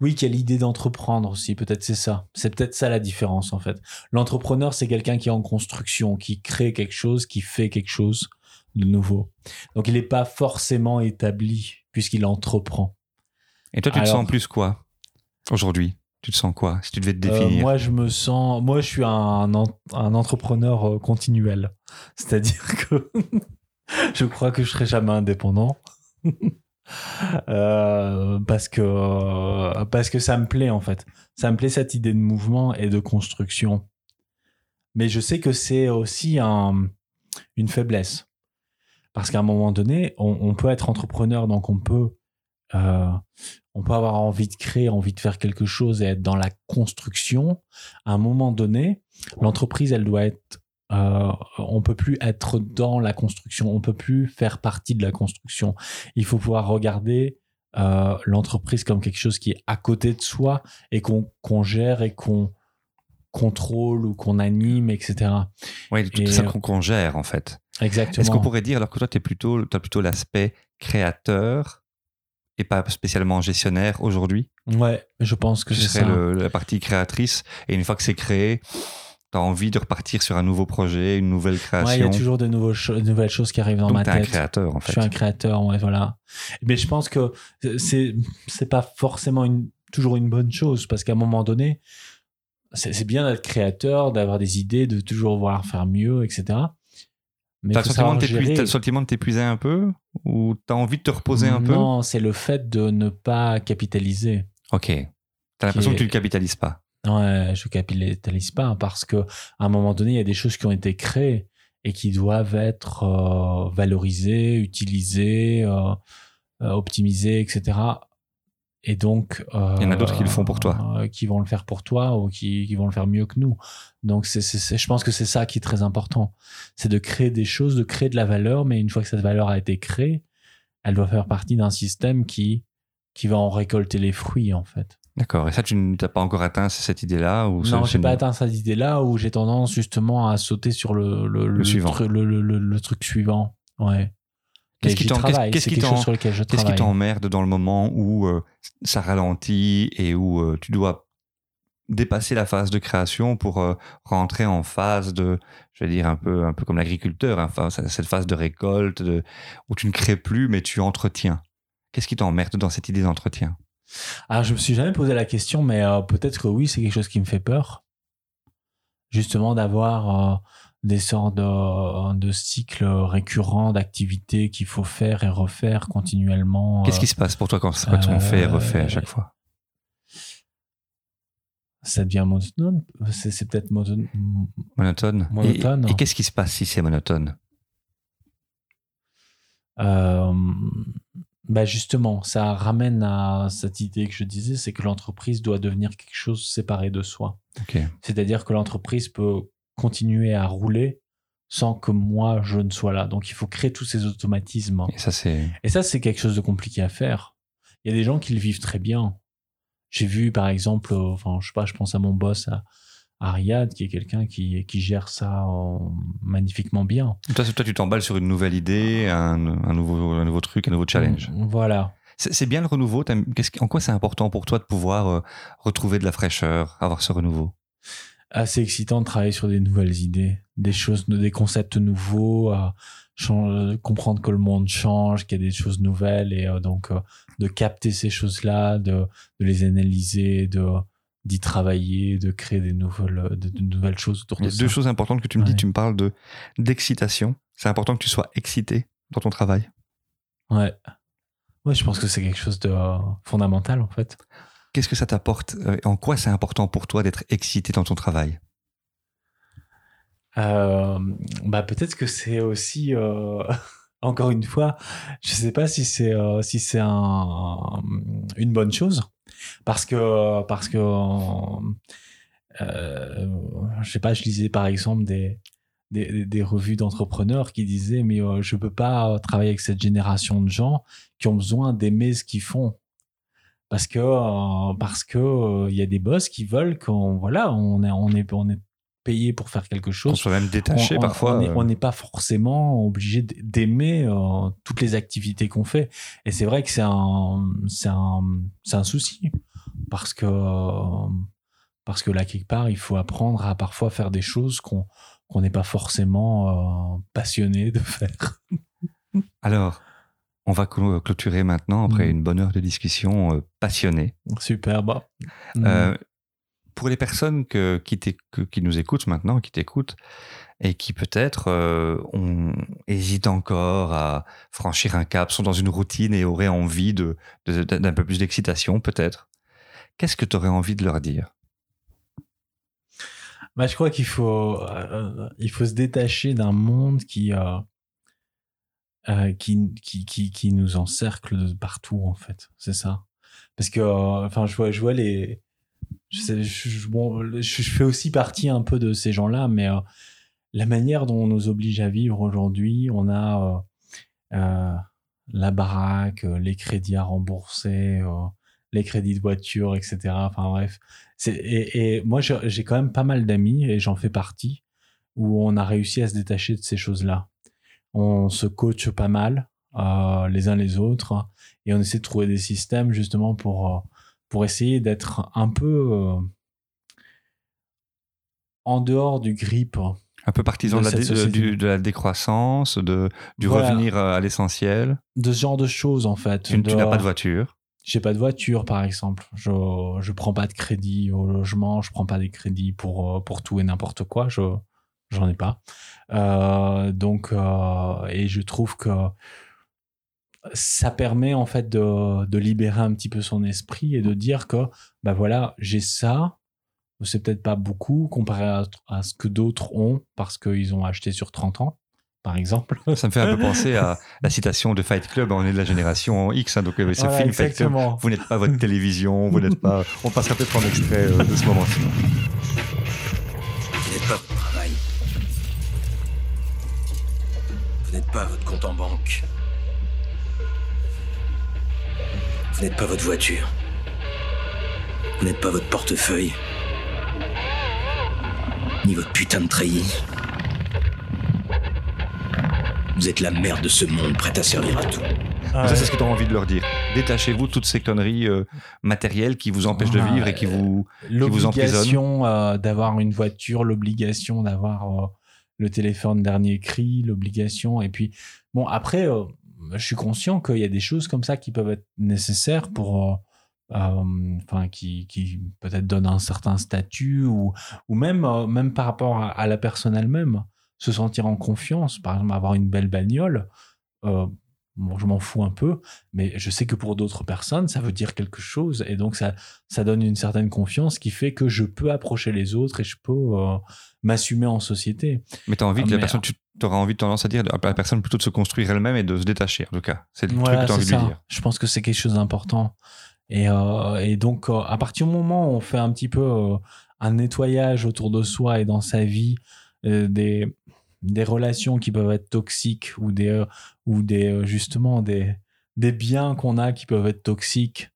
oui, qui a l'idée d'entreprendre aussi, peut-être c'est ça. C'est peut-être ça la différence en fait. L'entrepreneur, c'est quelqu'un qui est en construction, qui crée quelque chose, qui fait quelque chose de nouveau. Donc il n'est pas forcément établi puisqu'il entreprend. Et toi, tu te Alors- sens plus quoi aujourd'hui? Tu te sens quoi si tu devais te Euh, définir? moi, je me sens. Moi, je suis un, un entrepreneur euh, continuel. C'est-à-dire que je crois que je serai jamais indépendant. Euh, parce que euh, parce que ça me plaît en fait ça me plaît cette idée de mouvement et de construction mais je sais que c'est aussi un, une faiblesse parce qu'à un moment donné on, peut être entrepreneur donc on peut euh, on peut avoir envie de créer, envie de faire quelque chose et être dans la construction. À un moment donné, l'entreprise, elle doit être. Euh, on peut plus être dans la construction, on peut plus faire partie de la construction. Il faut pouvoir regarder euh, l'entreprise comme quelque chose qui est à côté de soi et qu'on gère et qu'on contrôle ou qu'on anime, etc. Oui, tout Et- ça qu'on gère en fait. Exactement. Est-ce qu'on pourrait dire alors que toi, tu as plutôt, l'aspect créateur et pas spécialement gestionnaire aujourd'hui? Ouais, je pense que Ce c'est ça. le- la partie créatrice. Et une fois que c'est créé, tu as envie de repartir sur un nouveau projet, une nouvelle Ouais, il y création. a toujours de, nouveaux cho- de nouvelles choses qui arrivent dans Donc, ma tu un tête. créateur en Je fait. suis un créateur, ouais, voilà. Mais je pense que c'est c'est pas forcément une, toujours une bonne chose parce qu'à un moment donné, c'est bien d'être créateur, d'avoir des idées, de toujours vouloir faire mieux, etc. Mais T'as le, sentiment de t'épuiser- un peu? Ou t'as envie de te reposer un peu? Non, c'est le fait de ne pas capitaliser. Ok. T'as l'impression que tu le capitalises pas. Ouais, je capitalise pas parce que à un moment donné, il y a des choses qui ont été créées et qui doivent être euh, valorisées, utilisées, euh, euh, optimisées, etc. Et donc, euh, Il y en a d'autres qui le font pour toi. qui vont le faire pour toi ou qui, qui vont le faire mieux que nous. Donc, c'est- je pense que c'est ça qui est très important. C'est de créer des choses, de créer de la valeur, mais une fois que cette valeur a été créée, elle doit faire partie d'un système qui, qui va en récolter les fruits, en fait. D'accord. Et ça, tu n'as pas encore atteint cette idée-là ou Non, j'ai pas atteint cette idée-là où j'ai tendance justement à sauter sur le, le, le, suivant. tru- le, truc suivant. Ouais. Qu'est-ce qui j'y t'en- travaille, qu'est-ce c'est qui quelque t'en- chose sur lequel je Qu'est-ce qui travaille. t'emmerde dans le moment où euh, ça ralentit et où euh, tu dois dépasser la phase de création pour euh, rentrer en phase de, je vais dire un peu, un peu comme l'agriculteur, hein, cette phase de récolte de, où tu ne crées plus mais tu entretiens. Qu'est-ce qui t'emmerde dans cette idée d'entretien? Alors, je me suis jamais posé la question, mais euh, peut-être que oui, c'est quelque chose qui me fait peur. Justement, d'avoir euh, des sortes de, de cycles récurrents d'activités qu'il faut faire et refaire continuellement. Qu'est-ce euh, qui se passe pour toi quand, quand on fait et refait à euh, chaque fois? Ça devient monotone. C'est peut-être monotone. Monotone. Et-. Et, qu'est-ce qui se passe si c'est monotone? Euh, bah justement, ça ramène à cette idée que je disais, c'est que l'entreprise doit devenir quelque chose séparé de soi. C'est-à-dire que l'entreprise peut continuer à rouler sans que moi je ne sois là. Donc il faut créer tous ces automatismes. Et ça, c'est. Et ça, c'est quelque chose de compliqué à faire. Il y a des gens qui le vivent très bien. J'ai vu, par exemple, euh, enfin, je sais pas, je pense à mon boss à, Ariad, qui est quelqu'un qui, qui gère ça magnifiquement bien. Toi, toi tu t'emballes sur une nouvelle idée, un, un, nouveau, un nouveau truc, un nouveau challenge. Voilà. C'est bien le renouveau. En quoi c'est important pour toi de pouvoir euh, retrouver de la fraîcheur, avoir ce renouveau? Assez excitant de travailler sur des nouvelles idées, des choses, des concepts nouveaux, comprendre que le monde change, qu'il y a des choses nouvelles et euh, donc euh, de capter ces choses-là, de, les analyser, de d'y travailler, de créer des nouvelles, de, nouvelles choses autour Il y a deux choses importantes que tu me dis. Tu me parles de d'excitation. C'est important que tu sois excité dans ton travail. Ouais. Ouais, je pense que c'est quelque chose de euh, fondamental en fait. Qu'est-ce que ça t'apporte euh, En quoi c'est important pour toi d'être excité dans ton travail? Euh, bah peut-être que c'est aussi encore une fois, je sais pas si c'est si c'est un, une bonne chose parce que parce que je sais pas, je lisais par exemple des des, revues d'entrepreneurs qui disaient mais euh, je peux pas travailler avec cette génération de gens qui ont besoin d'aimer ce qu'ils font. Parce que euh, parce que il euh, y a des boss qui veulent qu'on voilà on on est on est payé pour faire quelque chose. On soit même détaché parfois. On n'est pas forcément obligé d'aimer toutes les activités qu'on fait. Et c'est vrai que c'est un, c'est un, un souci parce que parce que là quelque part il faut apprendre à parfois faire des choses qu'on qu'on n'est pas forcément euh, passionné de faire. Alors, on va clôturer maintenant après mm. une bonne heure de discussion euh, passionnée. Super, bah. Euh, pour les personnes qui, nous écoutent maintenant, qui t'écoutent, et qui peut-être hésitent encore à franchir un cap, sont dans une routine et auraient envie d'un peu plus d'excitation, peut-être, qu'est-ce que tu aurais envie de leur dire? Bah, je crois qu'il faut, euh, il faut se détacher d'un monde qui, euh, euh, qui, qui, qui, nous encercle partout, en fait. C'est ça. Parce que, enfin, je vois, je vois les. Je, fais aussi partie un peu de ces gens-là, mais la manière dont on nous oblige à vivre aujourd'hui, on a la baraque, les crédits à rembourser, les crédits de voiture, etc. Enfin bref, et, moi, j'ai quand même pas mal d'amis, et j'en fais partie, où on a réussi à se détacher de ces choses-là. On se coach pas mal, euh, les uns les autres, et on essaie de trouver des systèmes justement pour, euh, pour essayer d'être un peu euh, en dehors du grip. Un peu partisan de, la, de, la, décroissance, de, du revenir à l'essentiel. De ce genre de choses, en fait. Tu, tu n'as pas de voiture j'ai pas de voiture par exemple je je prends pas de crédit au logement je prends pas des crédits pour euh, pour tout et n'importe quoi je j'en ai pas euh, donc euh, et je trouve que ça permet en fait de, de libérer un petit peu son esprit et de dire que bah voilà j'ai ça c'est peut-être pas beaucoup comparé à, à ce que d'autres ont parce qu'ils ont acheté sur 30 ans par exemple. Ça me fait un peu penser à la citation de Fight Club. On est de la génération X, hein, donc euh, ce film Fight Club. Vous n'êtes pas votre télévision, vous n'êtes pas. On passera peut-être en extrait euh, de ce moment-ci. Vous n'êtes pas votre travail. Vous n'êtes pas votre compte en banque. Vous n'êtes pas votre voiture. Vous n'êtes pas votre portefeuille. Ni votre putain de treillis. Vous êtes la merde de ce monde, prête à servir à tout. Ça, c'est ce que tu as envie de leur dire. Détachez-vous toutes ces conneries euh, matérielles qui vous empêchent de vivre et qui vous, L'obligation euh, d'avoir une voiture, l'obligation d'avoir euh, le téléphone dernier cri, l'obligation. Et puis, bon, après, je suis conscient qu'il y a des choses comme ça qui peuvent être nécessaires pour. Enfin, qui, qui peut-être donnent un certain statut ou, ou même, même par rapport à, à la personne elle-même se sentir en confiance, par exemple avoir une belle bagnole, euh, je m'en fous un peu, mais je sais que pour d'autres personnes, ça veut dire quelque chose, et donc ça, ça donne une certaine confiance qui fait que je peux approcher les autres et je peux euh, m'assumer en société. Mais tu as envie que la personne, tu auras envie de tendance à dire à la personne plutôt de se construire elle-même et de se détacher, en tout cas. C'est le truc que tu as envie de dire. Je pense que c'est quelque chose d'important. Et, euh, et, donc, à partir du moment où on fait un petit peu un nettoyage autour de soi et dans sa vie, des, des relations qui peuvent être toxiques ou des, euh, ou des euh, justement des, des biens qu'on a qui peuvent être toxiques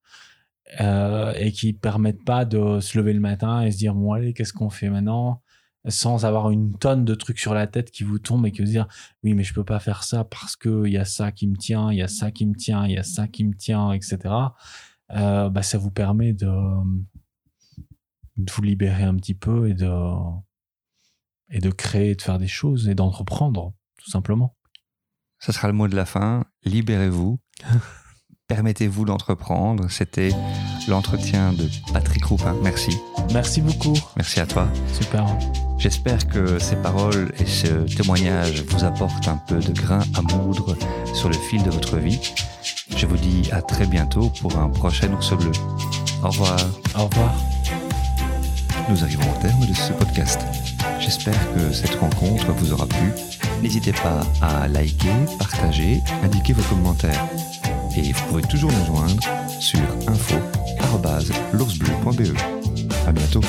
euh, et qui permettent pas de se lever le matin et se dire bon allez qu'est-ce qu'on fait maintenant? Sans avoir une tonne de trucs sur la tête qui vous tombent et que dire oui mais je peux pas faire ça parce que il y a ça qui me tient il y a ça qui me tient il y a ça qui me tient etc euh, bah ça vous permet de, de vous libérer un petit peu et de et de créer de faire des choses et d'entreprendre tout simplement. Ça sera le mot de la fin. Libérez-vous. Permettez-vous d'entreprendre. C'était l'entretien de Patrick Roupin. Merci. Merci beaucoup. Merci à toi. Super J'espère que ces paroles et ce témoignage vous apportent un peu de grain à moudre sur le fil de votre vie. Je vous dis à très bientôt pour un prochain ours bleu. Au revoir. Au revoir. Nous arrivons au terme de ce podcast. J'espère que cette rencontre vous aura plu. N'hésitez pas à liker, partager, indiquer vos commentaires. Et vous pouvez toujours nous joindre sur info.l'oursbleu.be. À bientôt.